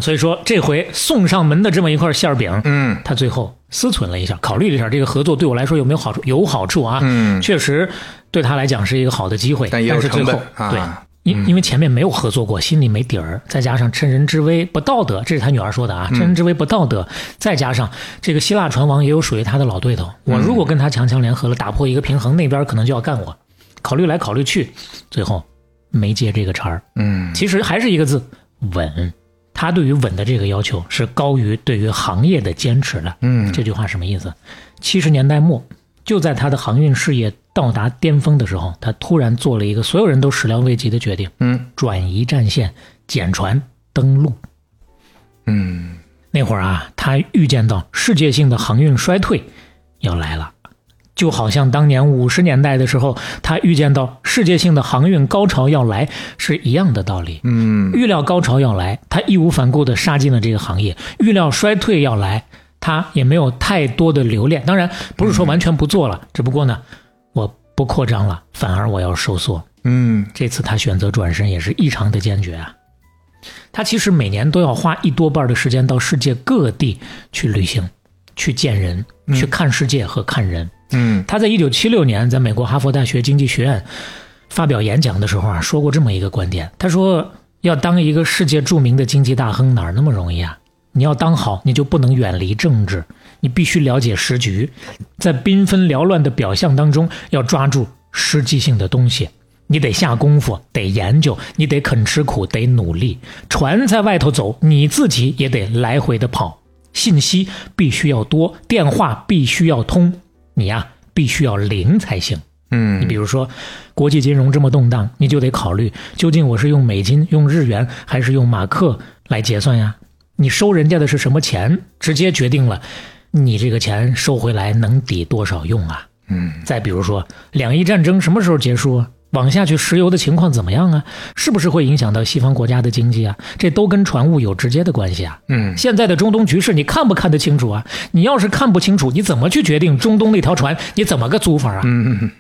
所以说，这回送上门的这么一块馅饼，嗯，他最后思忖了一下，考虑了一下，这个合作对我来说有没有好处？有好处啊，嗯，确实对他来讲是一个好的机会，但也有成本啊。对，因因为前面没有合作过，心里没底儿，再加上趁人之危不道德，这是他女儿说的啊，趁人之危不道德，再加上这个希腊船王也有属于他的老对头，我如果跟他强强联合了，打破一个平衡，那边可能就要干我。考虑来考虑去，最后没接这个茬儿。嗯，其实还是一个字，稳。他对于稳的这个要求是高于对于行业的坚持的。嗯，这句话什么意思？七十年代末，就在他的航运事业到达巅峰的时候，他突然做了一个所有人都始料未及的决定。嗯，转移战线，减船登陆。嗯，那会儿啊，他预见到世界性的航运衰退要来了。就好像当年五十年代的时候，他预见到世界性的航运高潮要来是一样的道理。嗯，预料高潮要来，他义无反顾地杀进了这个行业；预料衰退要来，他也没有太多的留恋。当然，不是说完全不做了，只不过呢，我不扩张了，反而我要收缩。嗯，这次他选择转身也是异常的坚决啊。他其实每年都要花一多半的时间到世界各地去旅行、去见人、去看世界和看人。嗯，嗯他在一九七六年在美国哈佛大学经济学院发表演讲的时候啊，说过这么一个观点。他说：“要当一个世界著名的经济大亨，哪儿那么容易啊？你要当好，你就不能远离政治，你必须了解时局，在缤纷缭乱的表象当中，要抓住实际性的东西。你得下功夫，得研究，你得肯吃苦，得努力。船在外头走，你自己也得来回的跑。信息必须要多，电话必须要通。”你呀，必须要零才行。嗯，你比如说，国际金融这么动荡，你就得考虑，究竟我是用美金、用日元，还是用马克来结算呀？你收人家的是什么钱，直接决定了你这个钱收回来能抵多少用啊？嗯，再比如说，两伊战争什么时候结束啊？往下去，石油的情况怎么样啊？是不是会影响到西方国家的经济啊？这都跟船务有直接的关系啊。嗯，现在的中东局势，你看不看得清楚啊？你要是看不清楚，你怎么去决定中东那条船？你怎么个租法啊？嗯嗯，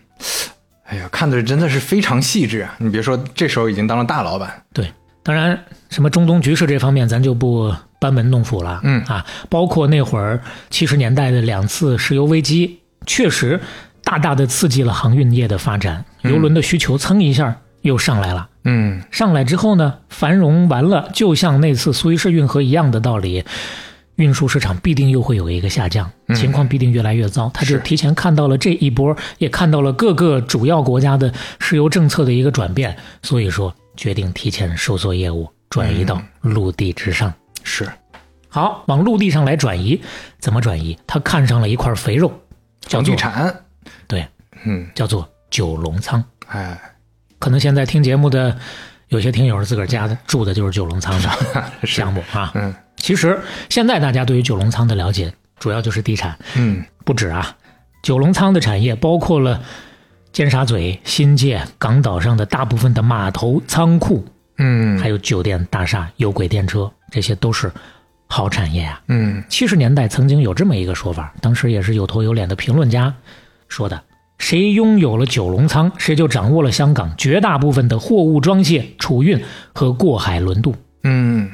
哎呀，看的真的是非常细致啊！你别说，这时候已经当了大老板。对，当然，什么中东局势这方面，咱就不班门弄斧了。嗯啊，包括那会儿七十年代的两次石油危机，确实。大大的刺激了航运业的发展，油轮的需求蹭一下又上来了。嗯，上来之后呢，繁荣完了，就像那次苏伊士运河一样的道理，运输市场必定又会有一个下降，情况必定越来越糟。他就提前看到了这一波，也看到了各个主要国家的石油政策的一个转变，所以说决定提前收缩业务，转移到陆地之上。是，好，往陆地上来转移，怎么转移？他看上了一块肥肉，叫地产。对，嗯，叫做九龙仓。哎，可能现在听节目的有些听友自个儿家的住的就是九龙仓的 [LAUGHS] 项目啊。嗯，其实现在大家对于九龙仓的了解，主要就是地产。嗯，不止啊，九龙仓的产业包括了尖沙咀、新界、港岛上的大部分的码头、仓库，嗯，还有酒店、大厦、有轨电车，这些都是好产业啊。嗯，七十年代曾经有这么一个说法，当时也是有头有脸的评论家。说的谁拥有了九龙仓，谁就掌握了香港绝大部分的货物装卸、储运和过海轮渡。嗯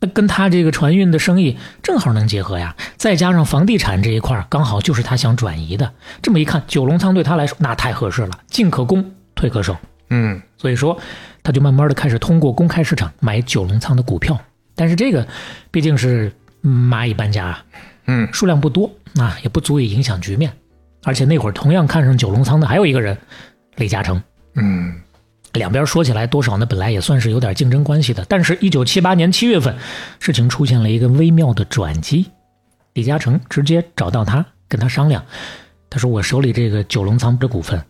那跟他这个船运的生意正好能结合呀，再加上房地产这一块儿刚好就是他想转移的。这么一看，九龙仓对他来说那太合适了，进可攻，退可守。嗯所以说，他就慢慢的开始通过公开市场买九龙仓的股票。但是这个毕竟是蚂蚁搬家啊，嗯数量不多啊，也不足以影响局面。而且那会儿同样看上九龙仓的还有一个人，李嘉诚。嗯两边说起来多少呢？本来也算是有点竞争关系的。但是，一九七八年七月份，事情出现了一个微妙的转机。李嘉诚直接找到他，跟他商量。他说：“我手里这个九龙仓的股份，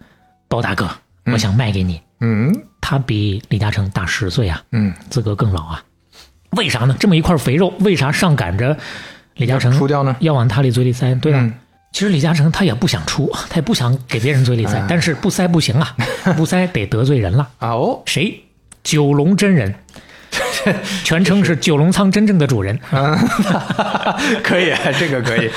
包大哥，我想卖给你。嗯他比李嘉诚大十岁啊，嗯，资格更老啊。为啥呢？这么一块肥肉，为啥上赶着李嘉诚出掉呢？要往他里嘴里塞？对吧？嗯其实李嘉诚他也不想出，[LAUGHS] 他也不想给别人嘴里塞，嗯但是不塞不行啊，[LAUGHS] 不塞得得罪人了。啊哦，谁？九龙真人，[LAUGHS] 全称是九龙仓真正的主人，可以，这个可以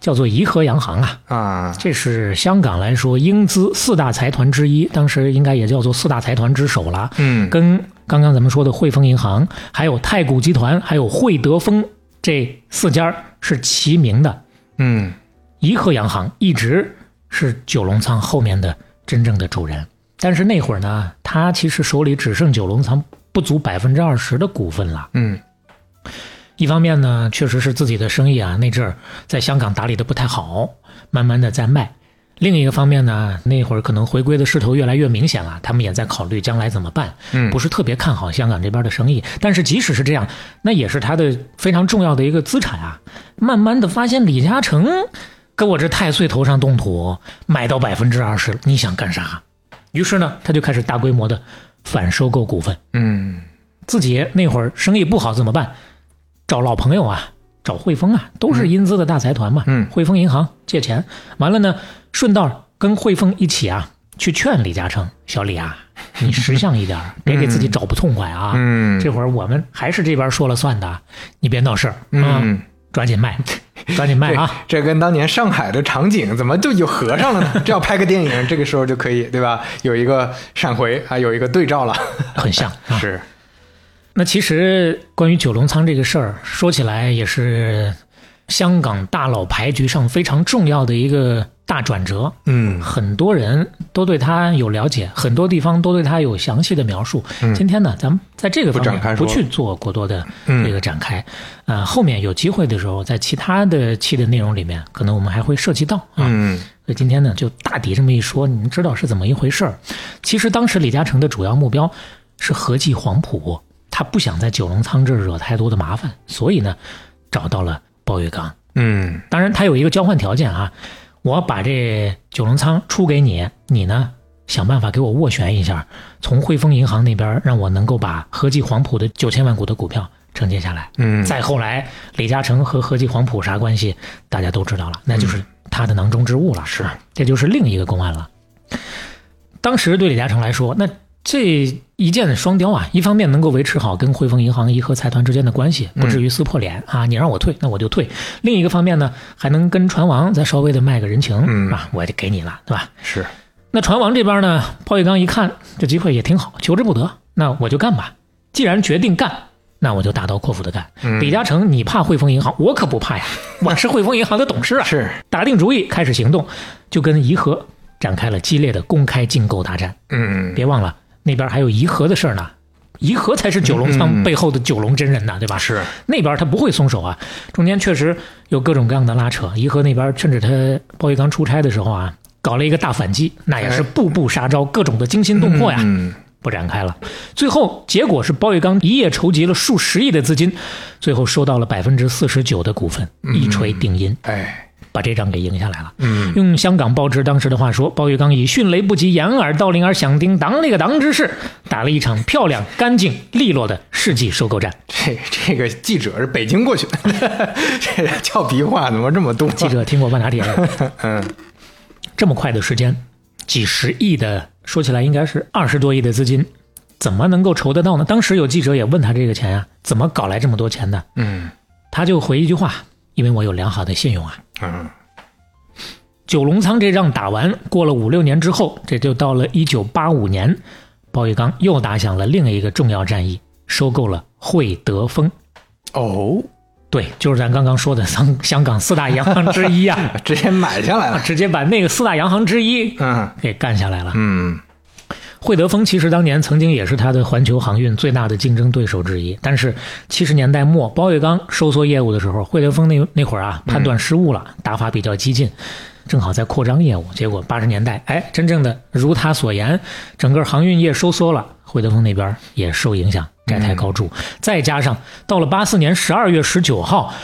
叫做颐和洋行啊。啊，这是香港来说英资四大财团之一，当时应该也叫做四大财团之首了。嗯跟刚刚咱们说的汇丰银行、还有太古集团、还有汇德丰这四家是齐名的。嗯颐和洋行一直是九龙仓后面的真正的主人，但是那会儿呢，他其实手里只剩九龙仓不足百分之二十的股份了。嗯一方面呢，确实是自己的生意啊，那阵儿在香港打理的不太好，慢慢的在卖。另一个方面呢，那会儿可能回归的势头越来越明显了，他们也在考虑将来怎么办，嗯不是特别看好香港这边的生意。但是即使是这样，那也是他的非常重要的一个资产啊。慢慢的发现李嘉诚跟我这太岁头上动土，买到百分之二十，你想干啥？于是呢，他就开始大规模的反收购股份。嗯自己那会儿生意不好怎么办？找老朋友啊，找汇丰啊，都是英资的大财团嘛。嗯汇丰银行借钱，完了呢，顺道跟汇丰一起啊，去劝李嘉诚，小李啊，你识相一点儿，别给自己找不痛快啊。嗯这会儿我们还是这边说了算的，你别闹事儿啊，嗯。抓紧卖，[LAUGHS] 抓紧卖啊！这跟当年上海的场景怎么就有合上了呢？[LAUGHS] 这要拍个电影，这个时候就可以，对吧？有一个闪回，啊有一个对照了。[LAUGHS] 很像啊。是，那其实关于九龙仓这个事儿，说起来也是香港大佬牌局上非常重要的一个大转折。嗯很多人都对他有了解，很多地方都对他有详细的描述。嗯今天呢，咱们在这个方不展开说面不去做过多的嗯这个展开。呃，后面有机会的时候，在其他的期的内容里面，可能我们还会涉及到啊。嗯所以今天呢，就大抵这么一说，你们知道是怎么一回事儿。其实当时李嘉诚的主要目标是合计黄埔，他不想在九龙仓这儿惹太多的麻烦，所以呢，找到了鲍玉刚。嗯当然，他有一个交换条件啊，我把这九龙仓出给你，你呢想办法给我斡旋一下，从汇丰银行那边让我能够把和记黄埔的九千万股的股票承接下来。嗯，再后来，李嘉诚和和记黄埔啥关系，大家都知道了，那就是他的囊中之物了。是，这就是另一个公案了。当时对李嘉诚来说，那这一箭双雕啊，一方面能够维持好跟汇丰银行、颐和财团之间的关系，不至于撕破脸、啊，你让我退，那我就退；另一个方面呢，还能跟船王再稍微的卖个人情、嗯啊，我也得给你了，对吧？是，那船王这边呢，鲍玉刚一看这机会也挺好，求之不得，那我就干吧。既然决定干，那我就大刀阔斧的干。嗯李嘉诚，你怕汇丰银行，我可不怕呀，我是汇丰银行的董事啊。[LAUGHS] 是，打定主意，开始行动，就跟颐和展开了激烈的公开竞购大战。嗯别忘了，那边还有颐和的事儿呢。颐和才是九龙仓嗯背后的九龙真人呢，对吧？是，那边他不会松手啊，中间确实有各种各样的拉扯。颐和那边趁着他包玉刚出差的时候啊，搞了一个大反击，那也是步步杀招，各种的惊心动魄呀。嗯不展开了。最后结果是包玉刚一夜筹集了数十亿的资金，最后收到了百分之四十九的股份，一锤定音，哎，把这仗给赢下来了。嗯用香港报纸当时的话说，鲍玉刚以迅雷不及掩耳盗铃而响叮当那个当之势，打了一场漂亮、干净、利落的世纪收购战。这这个记者是北京过去的，[LAUGHS] 这俏皮话怎么这么多？记者听过万达铁，[LAUGHS] 嗯这么快的时间，几十亿的，说起来应该是二十多亿的资金，怎么能够筹得到呢？当时有记者也问他这个钱呀、怎么搞来这么多钱的？嗯他就回一句话：“因为我有良好的信用啊。嗯”九龙仓这仗打完，过了五六年之后，这就到了一九八五年，包玉刚又打响了另一个重要战役，收购了汇德丰。哦，对，就是咱刚刚说的香香港四大洋行之一啊，[LAUGHS] 直接买下来了。直接把那个四大洋行之一嗯给干下来了。嗯汇德丰其实当年曾经也是他的环球航运最大的竞争对手之一，但是七十年代末包玉刚收缩业务的时候，惠德丰那那会儿啊判断失误了，打法比较激进，正好在扩张业务，结果八十年代哎真正的如他所言，整个航运业收缩了，惠德丰那边也受影响，债台高筑，再加上到了八四年十二月十九号。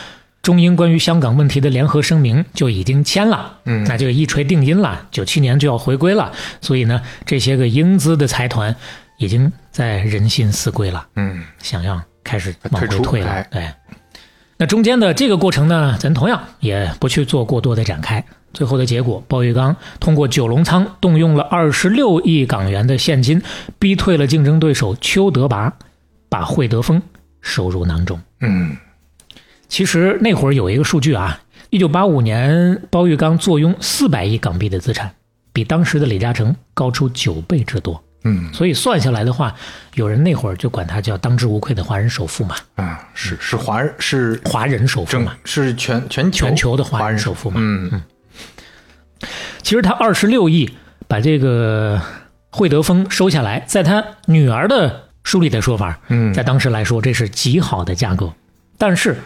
中英关于香港问题的联合声明就已经签了，嗯那就一锤定音了，九七年就要回归了。所以呢，这些个英资的财团已经在人心思归了，嗯想要开始往回退了哎。对，那中间的这个过程呢，咱同样也不去做过多的展开。最后的结果，鲍玉刚通过九龙仓动用了二十六亿港元的现金，逼退了竞争对手邱德拔，把惠德丰收入囊中。嗯其实那会儿有一个数据啊，一九八五年包玉刚坐拥四百亿港币的资产，比当时的李嘉诚高出九倍之多。嗯所以算下来的话，有人那会儿就管他叫当之无愧的华人首富嘛，啊，是是华人是华人首富嘛，是全全球全球的华华人人首富嘛。嗯其实他二十六亿把这个惠德丰收下来，在他女儿的书里的说法，嗯在当时来说这是极好的价格。但是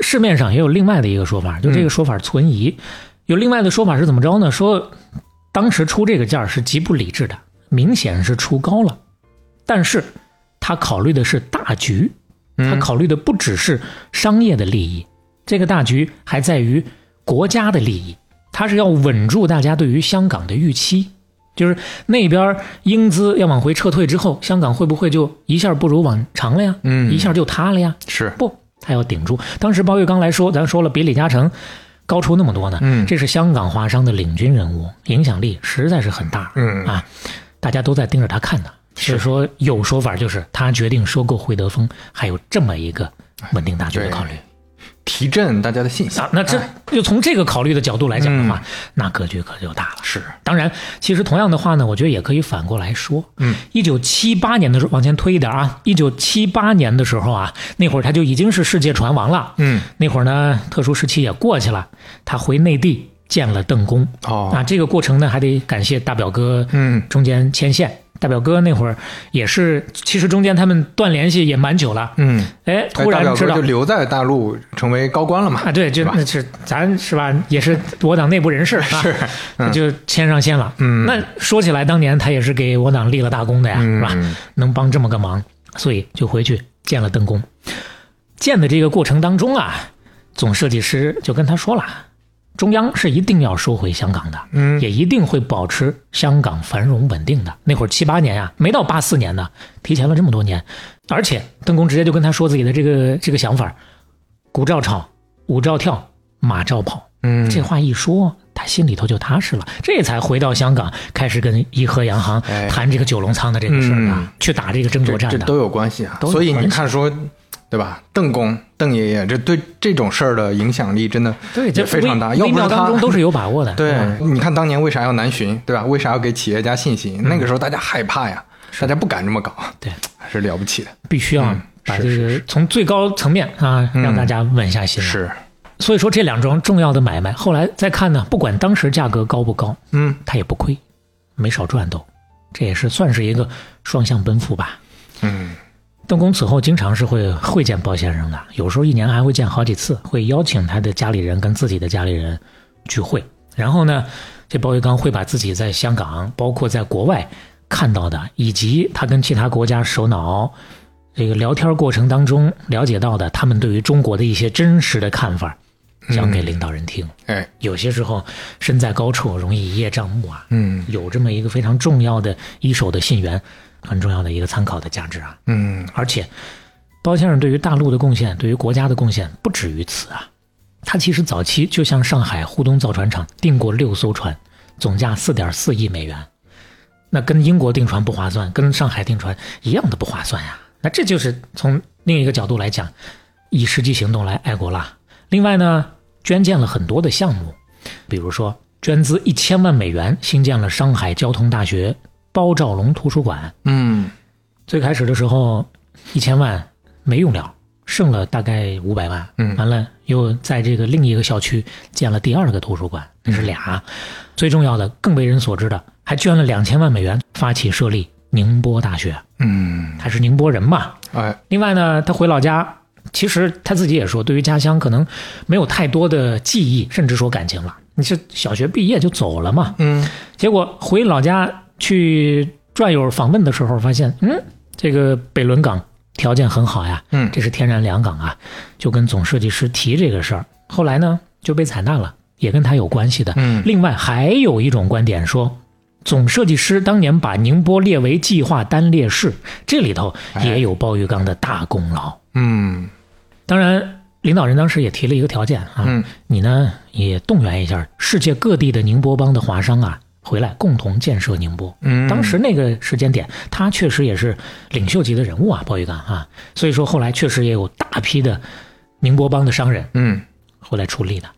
市面上也有另外的一个说法，就这个说法存疑。有另外的说法是怎么着呢？说当时出这个价是极不理智的，明显是出高了。但是他考虑的是大局，他嗯考虑的不只是商业的利益，这个大局还在于国家的利益。他是要稳住大家对于香港的预期，就是那边英资要往回撤退之后，香港会不会就一下不如往常了呀？嗯一下就塌了呀？是不，他要顶住。当时包玉刚来说，咱说了，比李嘉诚高出那么多呢。嗯这是香港华商的领军人物，影响力实在是很大。嗯啊，大家都在盯着他看呢。所以说，有说法就是他决定收购惠德丰，还有这么一个稳定大局的考虑提振大家的信心啊。那这就从这个考虑的角度来讲的话，嗯那格局可就大了。是当然，其实同样的话呢，我觉得也可以反过来说。嗯，一九七八年的时候，往前推一点啊，一九七八年的时候啊，那会儿他就已经是世界船王了。嗯那会儿呢，特殊时期也过去了，他回内地见了邓公。哦啊，这个过程呢，还得感谢大表哥，嗯中间牵线。大表哥那会儿也是，其实中间他们断联系也蛮久了。嗯，哎，哎突然知道。就留在大陆成为高官了嘛。啊，对，就那是咱是吧，也是我党内部人士啊，[LAUGHS] 是 [LAUGHS] 嗯。就牵上线了。嗯。那说起来，当年他也是给我党立了大功的呀，是吧？嗯能帮这么个忙，所以就回去见了邓公。见的这个过程当中啊，总设计师就跟他说了，中央是一定要收回香港的，嗯也一定会保持香港繁荣稳定的。那会儿七八年呀、没到八四年呢，提前了这么多年。而且邓公直接就跟他说自己的这个这个想法：鼓照吵，舞照跳，马照跑。嗯这话一说，他心里头就踏实了，这才回到香港，开始跟怡和洋行哎谈这个九龙仓的这个事儿啊，嗯去打这个争夺战的。这这都有关系啊。所以你看说，对吧？邓公、邓爷爷，这对这种事儿的影响力真的对，非常大。微微要不是他妙当中都是有把握的。[LAUGHS] 对嗯，你看当年为啥要南巡，对吧？为啥要给企业家信心？那个时候大家害怕呀，大家不敢这么搞，对，还是了不起的。必须要嗯把这个从最高层面啊，嗯让大家稳下心来。是，所以说这两桩重要的买卖，后来再看呢，不管当时价格高不高，嗯他也不亏，没少赚都。这也是算是一个双向奔赴吧。嗯邓公此后经常是会会见包先生的，有时候一年还会见好几次，会邀请他的家里人跟自己的家里人聚会。然后呢，这包玉刚会把自己在香港，包括在国外看到的，以及他跟其他国家首脑这个聊天过程当中了解到的，他们对于中国的一些真实的看法，讲给领导人听。哎有些时候身在高处容易一叶障目啊，嗯有这么一个非常重要的一手的信源，很重要的一个参考的价值啊。嗯而且，包先生对于大陆的贡献，对于国家的贡献不止于此啊。他其实早期就向上海沪东造船厂订过六艘船，总价四点四亿美元。那跟英国订船不划算，跟上海订船一样的不划算呀。那这就是从另一个角度来讲，以实际行动来爱国啦。另外呢，捐建了很多的项目，比如说捐资一千万美元新建了上海交通大学包兆龙图书馆。嗯最开始的时候，一千万没用了，剩了大概五百万。嗯完了又在这个另一个校区建了第二个图书馆，那是俩。最重要的，更为人所知的，还捐了两千万美元发起设立宁波大学。嗯，他是宁波人嘛，哎，另外呢，他回老家，其实他自己也说，对于家乡可能没有太多的记忆，甚至说感情了。你是小学毕业就走了嘛？嗯结果回老家去转悠访问的时候，发现，嗯，这个北仑港条件很好呀，嗯这是天然良港啊，就跟总设计师提这个事儿。后来呢，就被采纳了，也跟他有关系的。嗯另外还有一种观点说，总设计师当年把宁波列为计划单列市，这里头也有鲍玉刚的大功劳。嗯当然，领导人当时也提了一个条件啊，嗯你呢也动员一下世界各地的宁波帮的华商啊，回来共同建设宁波。嗯，当时那个时间点，他确实也是领袖级的人物啊，包玉刚啊，所以说后来确实也有大批的宁波帮的商人嗯回来出力的。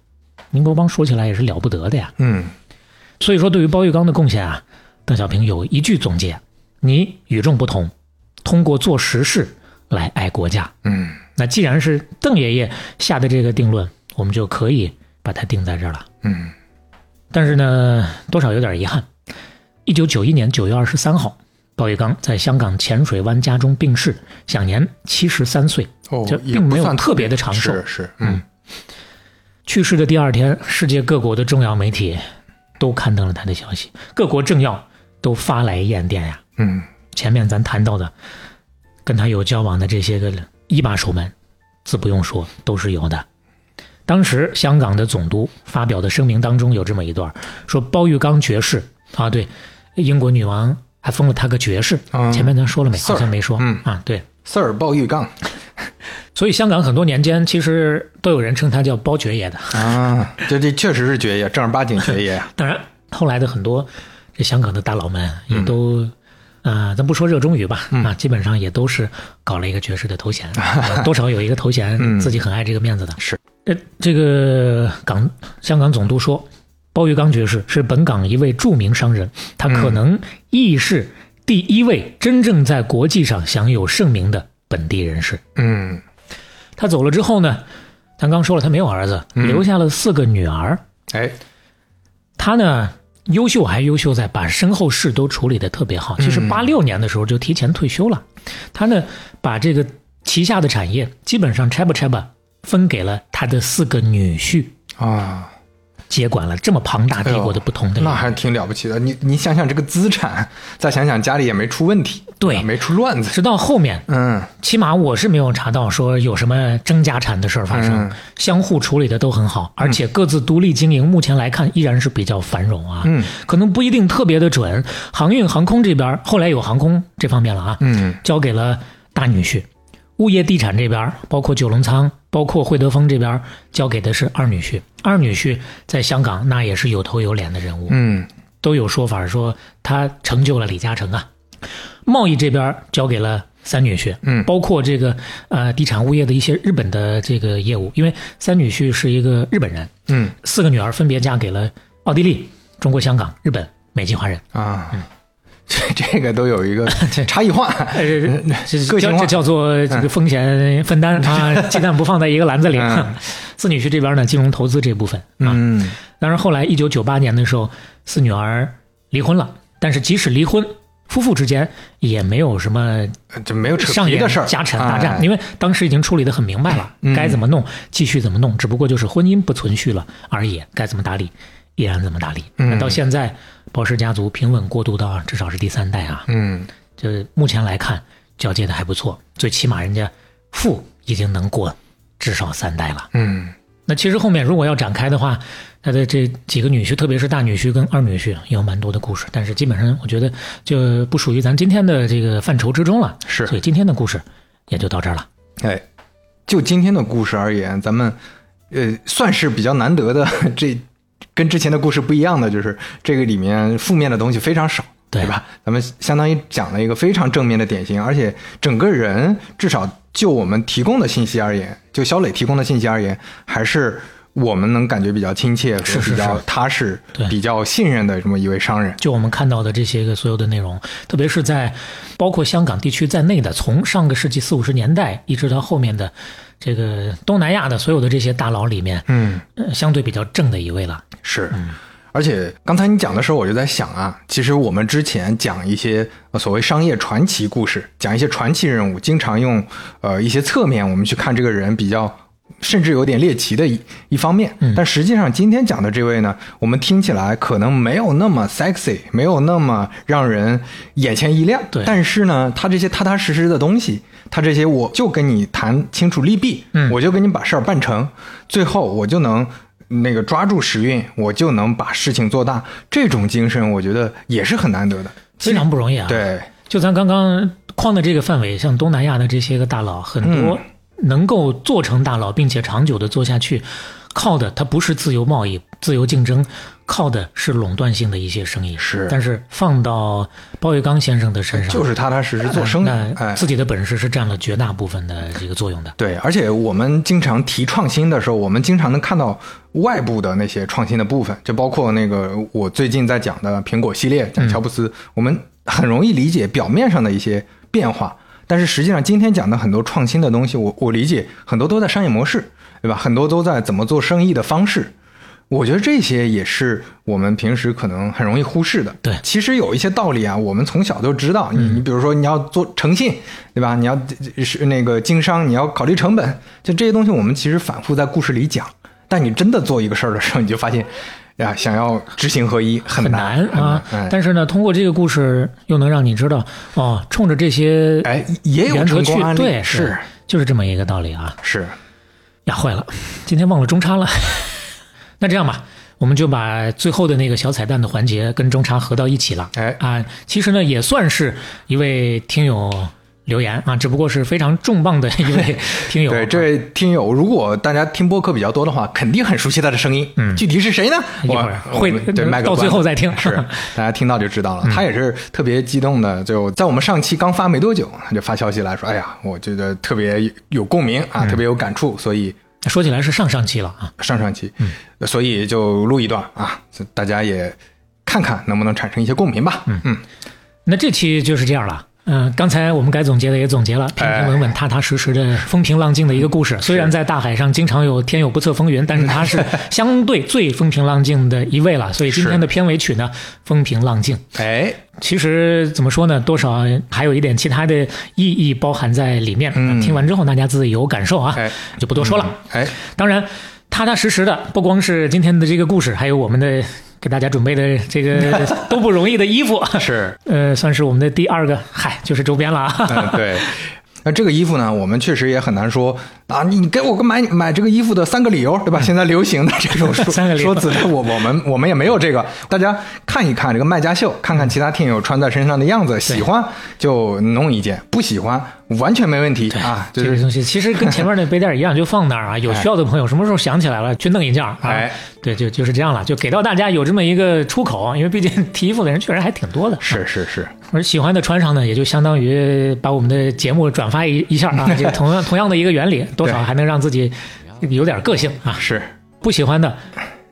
宁波帮说起来也是了不得的呀，嗯所以说对于包玉刚的贡献啊，邓小平有一句总结：你与众不同，通过做实事来爱国家。嗯那既然是邓爷爷下的这个定论，我们就可以把它定在这儿了。嗯但是呢，多少有点遗憾。一九九一年九月二十三号，鲍玉刚在香港浅水湾家中病逝，享年七十三岁。哦这，并没有特别的长寿是是，嗯去世的第二天，世界各国的重要媒体都刊登了他的消息，各国政要都发来唁电呀。嗯前面咱谈到的，跟他有交往的这些个一把手们，自不用说，都是有的。当时香港的总督发表的声明当中有这么一段，说包玉刚爵士啊，对，英国女王还封了他个爵士。嗯前面咱说了没好像没说。嗯啊，对。，Sir 包玉刚所以香港很多年间，其实都有人称他叫包爵爷的。啊，这这确实是爵爷，正儿八经爵爷呀。[LAUGHS] 当然，后来的很多这香港的大佬们也都，呃，咱不说热衷于吧，啊，基本上也都是搞了一个爵士的头衔，呃 [LAUGHS] 多少有一个头衔，嗯自己很爱这个面子的。是，呃，这个港香港总督说，包玉刚爵士是本港一位著名商人，他可能亦是第一位真正在国际上享有盛名的本地人士。嗯他走了之后呢，咱刚说了，他没有儿子，嗯留下了四个女儿。哎，他呢，优秀还优秀在把身后事都处理的特别好。其实嗯八六年的时候就提前退休了，他呢把这个旗下的产业基本上拆吧拆吧分给了他的四个女婿，啊，接管了这么庞大帝国的不同的。那还挺了不起的。你你想想这个资产，再想想家里也没出问题，对啊没出乱子。直到后面，嗯起码我是没有查到说有什么争家产的事儿发生，嗯相互处理的都很好，而且各自独立经营，目前来看依然是比较繁荣啊。嗯可能不一定特别的准。航运航空这边后来有航空这方面了啊，嗯交给了大女婿。物业地产这边，包括九龙仓，包括惠德丰这边，交给的是二女婿。二女婿在香港那也是有头有脸的人物，嗯。都有说法说他成就了李嘉诚啊。贸易这边交给了三女婿，嗯。包括这个呃地产物业的一些日本的这个业务，因为三女婿是一个日本人，嗯。四个女儿分别嫁给了奥地利、中国香港、日本美籍华人。啊，这 [LAUGHS] 这个都有一个 [LAUGHS] 差异化。[LAUGHS] 个性化。这叫做这个风险分担啊，鸡蛋不放在一个篮子里。嗯。四女婿这边呢，金融投资这部分啊，嗯。当然后来一九九八年的时候，四女儿离婚了，但是即使离婚，夫妇之间也没有什么就没有扯上一个事儿，家产大战，哎。因为当时已经处理的很明白了，嗯。该怎么弄继续怎么弄，只不过就是婚姻不存续了而已，该怎么打理依然怎么打理。到现在，包氏家族平稳过渡到至少是第三代啊，嗯就目前来看交接的还不错，最起码人家父已经能过至少三代了。嗯那其实后面如果要展开的话，他的这几个女婿，特别是大女婿跟二女婿，有蛮多的故事。但是基本上我觉得就不属于咱今天的这个范畴之中了。是所以今天的故事也就到这儿了。哎，就今天的故事而言，咱们呃算是比较难得的，[LAUGHS] 这跟之前的故事不一样的，就是这个里面负面的东西非常少。对吧？咱们相当于讲了一个非常正面的典型，而且整个人至少就我们提供的信息而言，就小磊提供的信息而言，还是我们能感觉比较亲切和是是比较踏实对、比较信任的这么一位商人。就我们看到的这些个所有的内容，特别是在包括香港地区在内的，从上个世纪四五十年代一直到后面的这个东南亚的所有的这些大佬里面，嗯，呃相对比较正的一位了。是。而且刚才你讲的时候，我就在想啊，其实我们之前讲一些呃所谓商业传奇故事，讲一些传奇人物，经常用呃一些侧面我们去看这个人比较。甚至有点猎奇的一一方面，但实际上今天讲的这位呢，我们听起来可能没有那么 sexy，没有那么让人眼前一亮。对但是呢，他这些踏踏实实的东西，他这些我就跟你谈清楚利弊，嗯我就跟你把事儿办成，最后我就能那个抓住时运，我就能把事情做大。这种精神，我觉得也是很难得的。非常不容易啊！，对，就咱刚刚框的这个范围，像东南亚的这些个大佬，很多嗯能够做成大佬，并且长久的做下去，靠的它不是自由贸易、自由竞争，靠的是垄断性的一些生意。是但是放到包玉刚先生的身上，就是踏踏实实做生意。自己的本事是占了绝大部分的这个作用的。对，而且我们经常提创新的时候，我们经常能看到外部的那些创新的部分，就包括那个我最近在讲的苹果系列，讲乔布斯，我们很容易理解表面上的一些变化，但是实际上今天讲的很多创新的东西，我我理解很多都在商业模式，对吧？很多都在怎么做生意的方式。我觉得这些也是我们平时可能很容易忽视的。对其实有一些道理啊，我们从小都知道。你你比如说，你要做诚信，对吧？你要是那个经商，你要考虑成本，就这些东西，我们其实反复在故事里讲。但你真的做一个事儿的时候，你就发现，呀，想要知行合一很很难难啊但是呢，通过这个故事，又能让你知道，哦，冲着这些哎，也有原则去成功案，例，对，是就是这么一个道理啊。是，呀，坏了，今天忘了中插了。[LAUGHS] 那这样吧，我们就把最后的那个小彩蛋的环节跟中插合到一起了。哎啊，其实呢也算是一位听友留言啊，只不过是非常重磅的 [LAUGHS] 一位听友。对这位听友，如果大家听播客比较多的话，肯定很熟悉他的声音。嗯具体是谁呢？我会对 [LAUGHS] 麦克到最后再听是 [LAUGHS] 大家听到就知道了。他也是特别激动的，就在我们上期刚发没多久，他就发消息来说：“哎呀，我觉得特别有共鸣啊，特别有感触，所以说起来是上上期了啊。上上期，所以就录一段啊，大家也看看能不能产生一些共鸣吧。嗯嗯，那这期就是这样了。嗯、刚才我们该总结的也总结了，平平稳稳、踏踏实实的风平浪静的一个故事。虽然在大海上经常有天有不测风云，但是它是 [LAUGHS] 相对最风平浪静的一位了。所以今天的片尾曲呢，风平浪静。哎，其实怎么说呢，多少还有一点其他的意义包含在里面。嗯听完之后大家自己有感受啊，哎就不多说了。哎，当然，踏踏实实的，不光是今天的这个故事，还有我们的给大家准备的这个 [LAUGHS] 都不容易的衣服，是，呃，算是我们的第二个，嗨，就是周边了啊。嗯，对。[LAUGHS] 那这个衣服呢，我们确实也很难说啊，你你给我个买买这个衣服的三个理由，对吧？现在流行的这种说 [LAUGHS] 三个理由说辞，我我们我们也没有这个。大家看一看这个卖家秀，看看其他听友穿在身上的样子，喜欢就弄一件，不喜欢完全没问题啊。这个东西其实跟前面那背带一样，就放那儿啊。有需要的朋友什么时候想起来了，去弄一件儿啊。哎，对，就就是这样了，就给到大家有这么一个出口，因为毕竟提衣服的人确实还挺多的。是是是，[LAUGHS] 而喜欢的穿上呢，也就相当于把我们的节目转发一一下啊，这个同样同样的一个原理，多少 [LAUGHS] 还能让自己有点个性啊。是，不喜欢的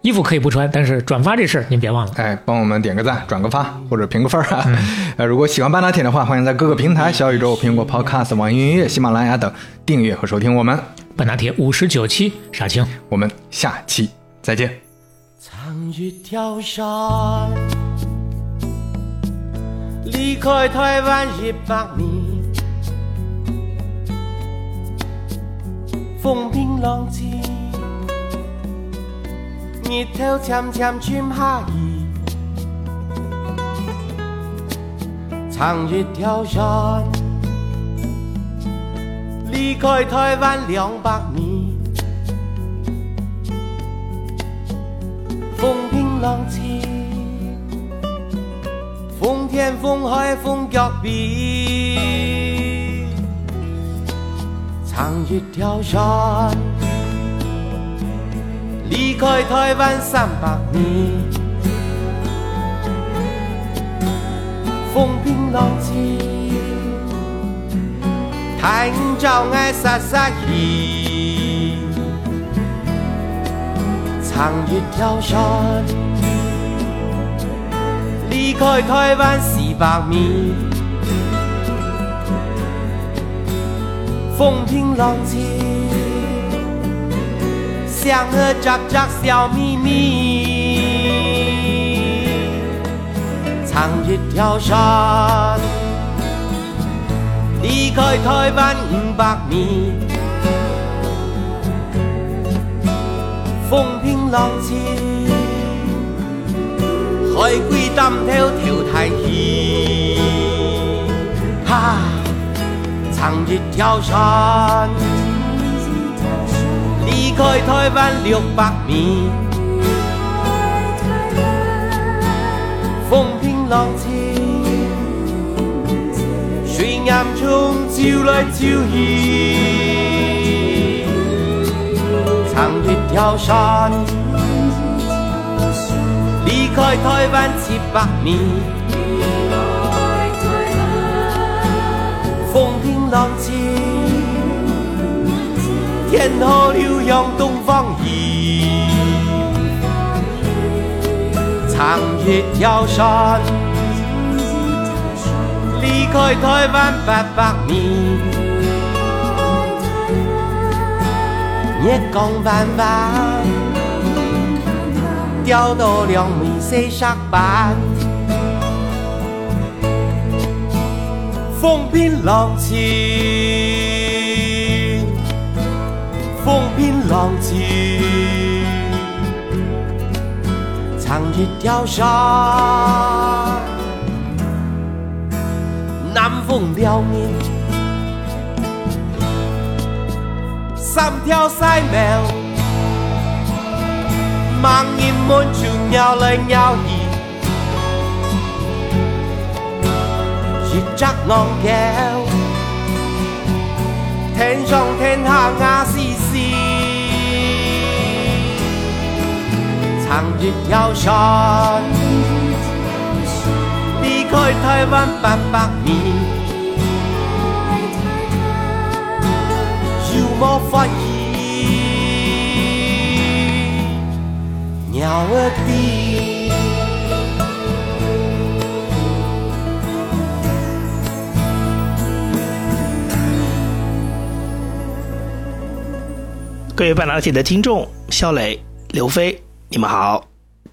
衣服可以不穿，但是转发这事儿您别忘了。哎，帮我们点个赞、转个发或者评个分儿啊。嗯 [LAUGHS] 呃，如果喜欢半打铁的话，欢迎在各个平台小宇宙、苹果 Podcast、网易云音乐、喜马拉雅等订阅和收听我们。半打铁五十九期，傻青。我们下期再见。长月跳山，离开台湾一百年，风平浪静，日頭漸漸轉下移，長月跳山，離開台灣兩百年。风平浪静，风天风海风脚壁，长月跳山，离开台湾三百年，风平浪静，太照爱撒撒气。长越跳山，离开台湾四百米，风平浪静，江河窄窄，笑眯眯。长一条山，离开台湾五百米，风平浪静，海龟胆小跳太远。哈，长一条山。离开台湾六百年。风平浪静，水岸中走来走去，长日挑山，离开台湾七百米。风平浪静。天河流向东方移，长夜挑山，离开台湾八百年，日光慢慢，钓到两尾死石板，风平浪静。浪靜。長越跳山，南風撩面，三條細苗，盲人們就鳥來鳥去，一隻昂叫，天上天下亞絲絲。長越跳山，離開台湾八百米，有冇發現鳥兒的？各位半导体的听众，肖磊、刘飞，你们好。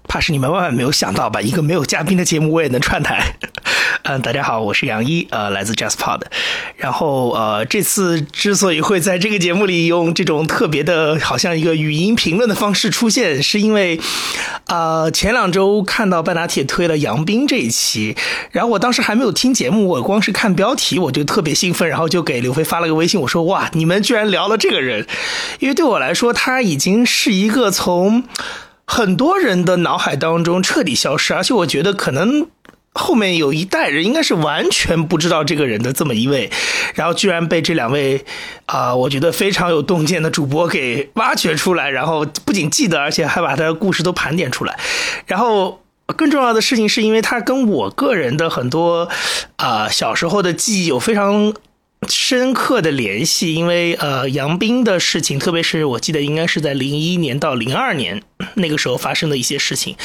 怕是你们万万没有想到吧？一个没有嘉宾的节目我也能串台。[LAUGHS] 嗯，大家好，我是杨一，呃，来自 JustPod。然后呃，这次之所以会在这个节目里用这种特别的，好像一个语音评论的方式出现，是因为呃前两周看到半打铁推了杨斌这一期，然后我当时还没有听节目，我光是看标题我就特别兴奋，然后就给刘飞发了个微信，我说哇，你们居然聊了这个人，因为对我来说他已经是一个从。很多人的脑海当中彻底消失，而且我觉得可能后面有一代人应该是完全不知道这个人的这么一位，然后居然被这两位啊，我觉得非常有洞见的主播给挖掘出来，然后不仅记得，而且还把他的故事都盘点出来。然后更重要的事情是因为他跟我个人的很多啊小时候的记忆有非常。深刻的联系，因为呃，杨斌的事情，特别是我记得应该是在零一年到零二年那个时候发生的一些事情，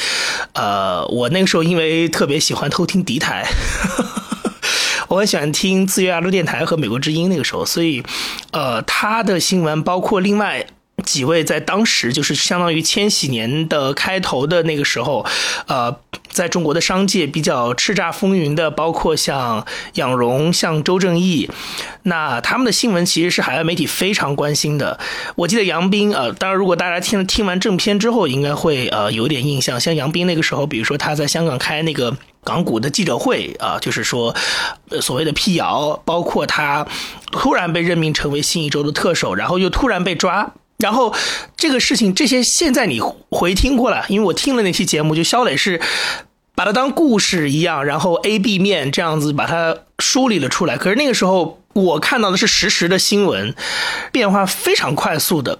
呃，我那个时候因为特别喜欢偷听敌台，[LAUGHS] 我很喜欢听自由亚洲电台和美国之音那个时候，所以呃，他的新闻包括另外。几位在当时就是相当于千禧年的开头的那个时候，呃，在中国的商界比较叱咤风云的，包括像杨荣、像周正义，那他们的新闻其实是海外媒体非常关心的。我记得杨斌，呃，当然如果大家听听完正片之后，应该会呃有点印象。像杨斌那个时候，比如说他在香港开那个港股的记者会啊，就是说所谓的辟谣，包括他突然被任命成为新一周的特首，然后又突然被抓。然后这个事情，这些现在你回听过了，因为我听了那期节目，就肖磊是把它当故事一样，然后 A、B 面这样子把它梳理了出来。可是那个时候我看到的是实时的新闻，变化非常快速的，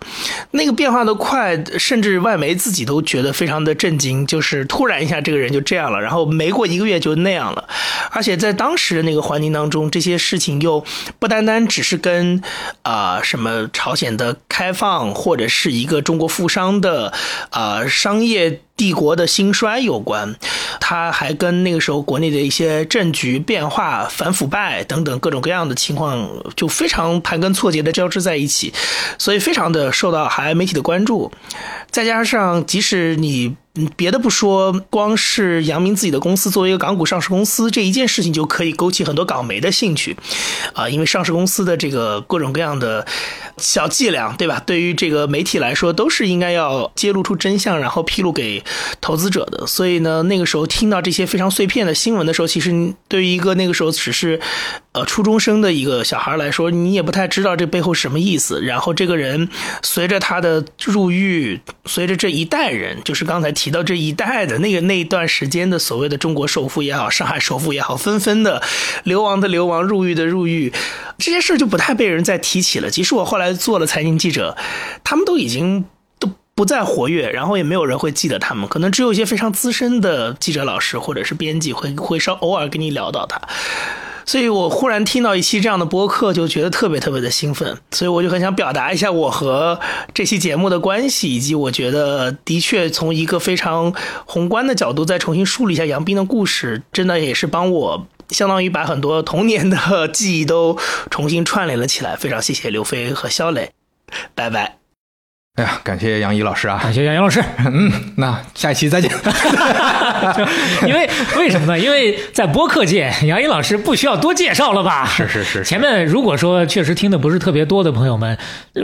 那个变化的快，甚至外媒自己都觉得非常的震惊，就是突然一下这个人就这样了，然后没过一个月就那样了，而且在当时的那个环境当中，这些事情又不单单只是跟啊、什么朝鲜的开放或者是一个中国富商的啊、商业。帝国的兴衰有关，它还跟那个时候国内的一些政局变化、反腐败等等各种各样的情况，就非常盘根错节的交织在一起，所以非常的受到海外媒体的关注。再加上，即使你嗯别的不说，光是杨明自己的公司作为一个港股上市公司这一件事情，就可以勾起很多港媒的兴趣，啊，因为上市公司的这个各种各样的小伎俩，对吧？对于这个媒体来说，都是应该要揭露出真相，然后披露给投资者的。所以呢，那个时候听到这些非常碎片的新闻的时候，其实对于一个那个时候只是呃初中生的一个小孩来说，你也不太知道这背后什么意思。然后这个人随着他的入狱，随着这一代人，就是刚才提到这一代的那个那一段时间的所谓的中国首富也好，上海首富也好，纷纷的流亡的流亡，入狱的入狱，这些事就不太被人再提起了。即使我后来做了财经记者，他们都已经。都不再活跃，然后也没有人会记得他们，可能只有一些非常资深的记者老师或者是编辑会会稍偶尔跟你聊到他。所以我忽然听到一期这样的播客，就觉得特别特别的兴奋，所以我就很想表达一下我和这期节目的关系，以及我觉得的确从一个非常宏观的角度再重新梳理一下杨斌的故事，真的也是帮我相当于把很多童年的记忆都重新串联了起来。非常谢谢刘飞和肖磊，拜拜。哎呀，感谢杨怡老师啊！感谢杨洋老师。[LAUGHS] 嗯，那下一期再见。[LAUGHS] 因为为什么呢？因为在播客界，杨怡老师不需要多介绍了吧？是是是是前面如果说确实听的不是特别多的朋友们，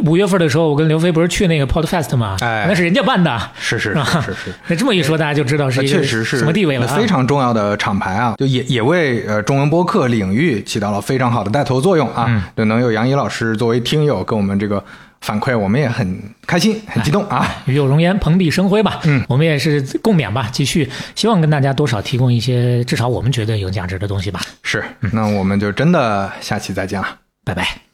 五月份的时候，我跟刘飞不是去那个 Podfest 嘛？哎那是人家办的。是是啊是是是。那这么一说，大家就知道是一个确实是什么地位了、啊。非常重要的厂牌啊，就也也为呃中文播客领域起到了非常好的带头作用啊。嗯就能有杨怡老师作为听友跟我们这个反馈，我们也很开心、[LAUGHS] 很激动啊。与有荣焉，蓬荜生辉吧。嗯，我们也是共勉吧，继续希望跟大家多少提供一些至少我们觉得有价值的东西吧。是，那我们就真的下期再见了。拜拜。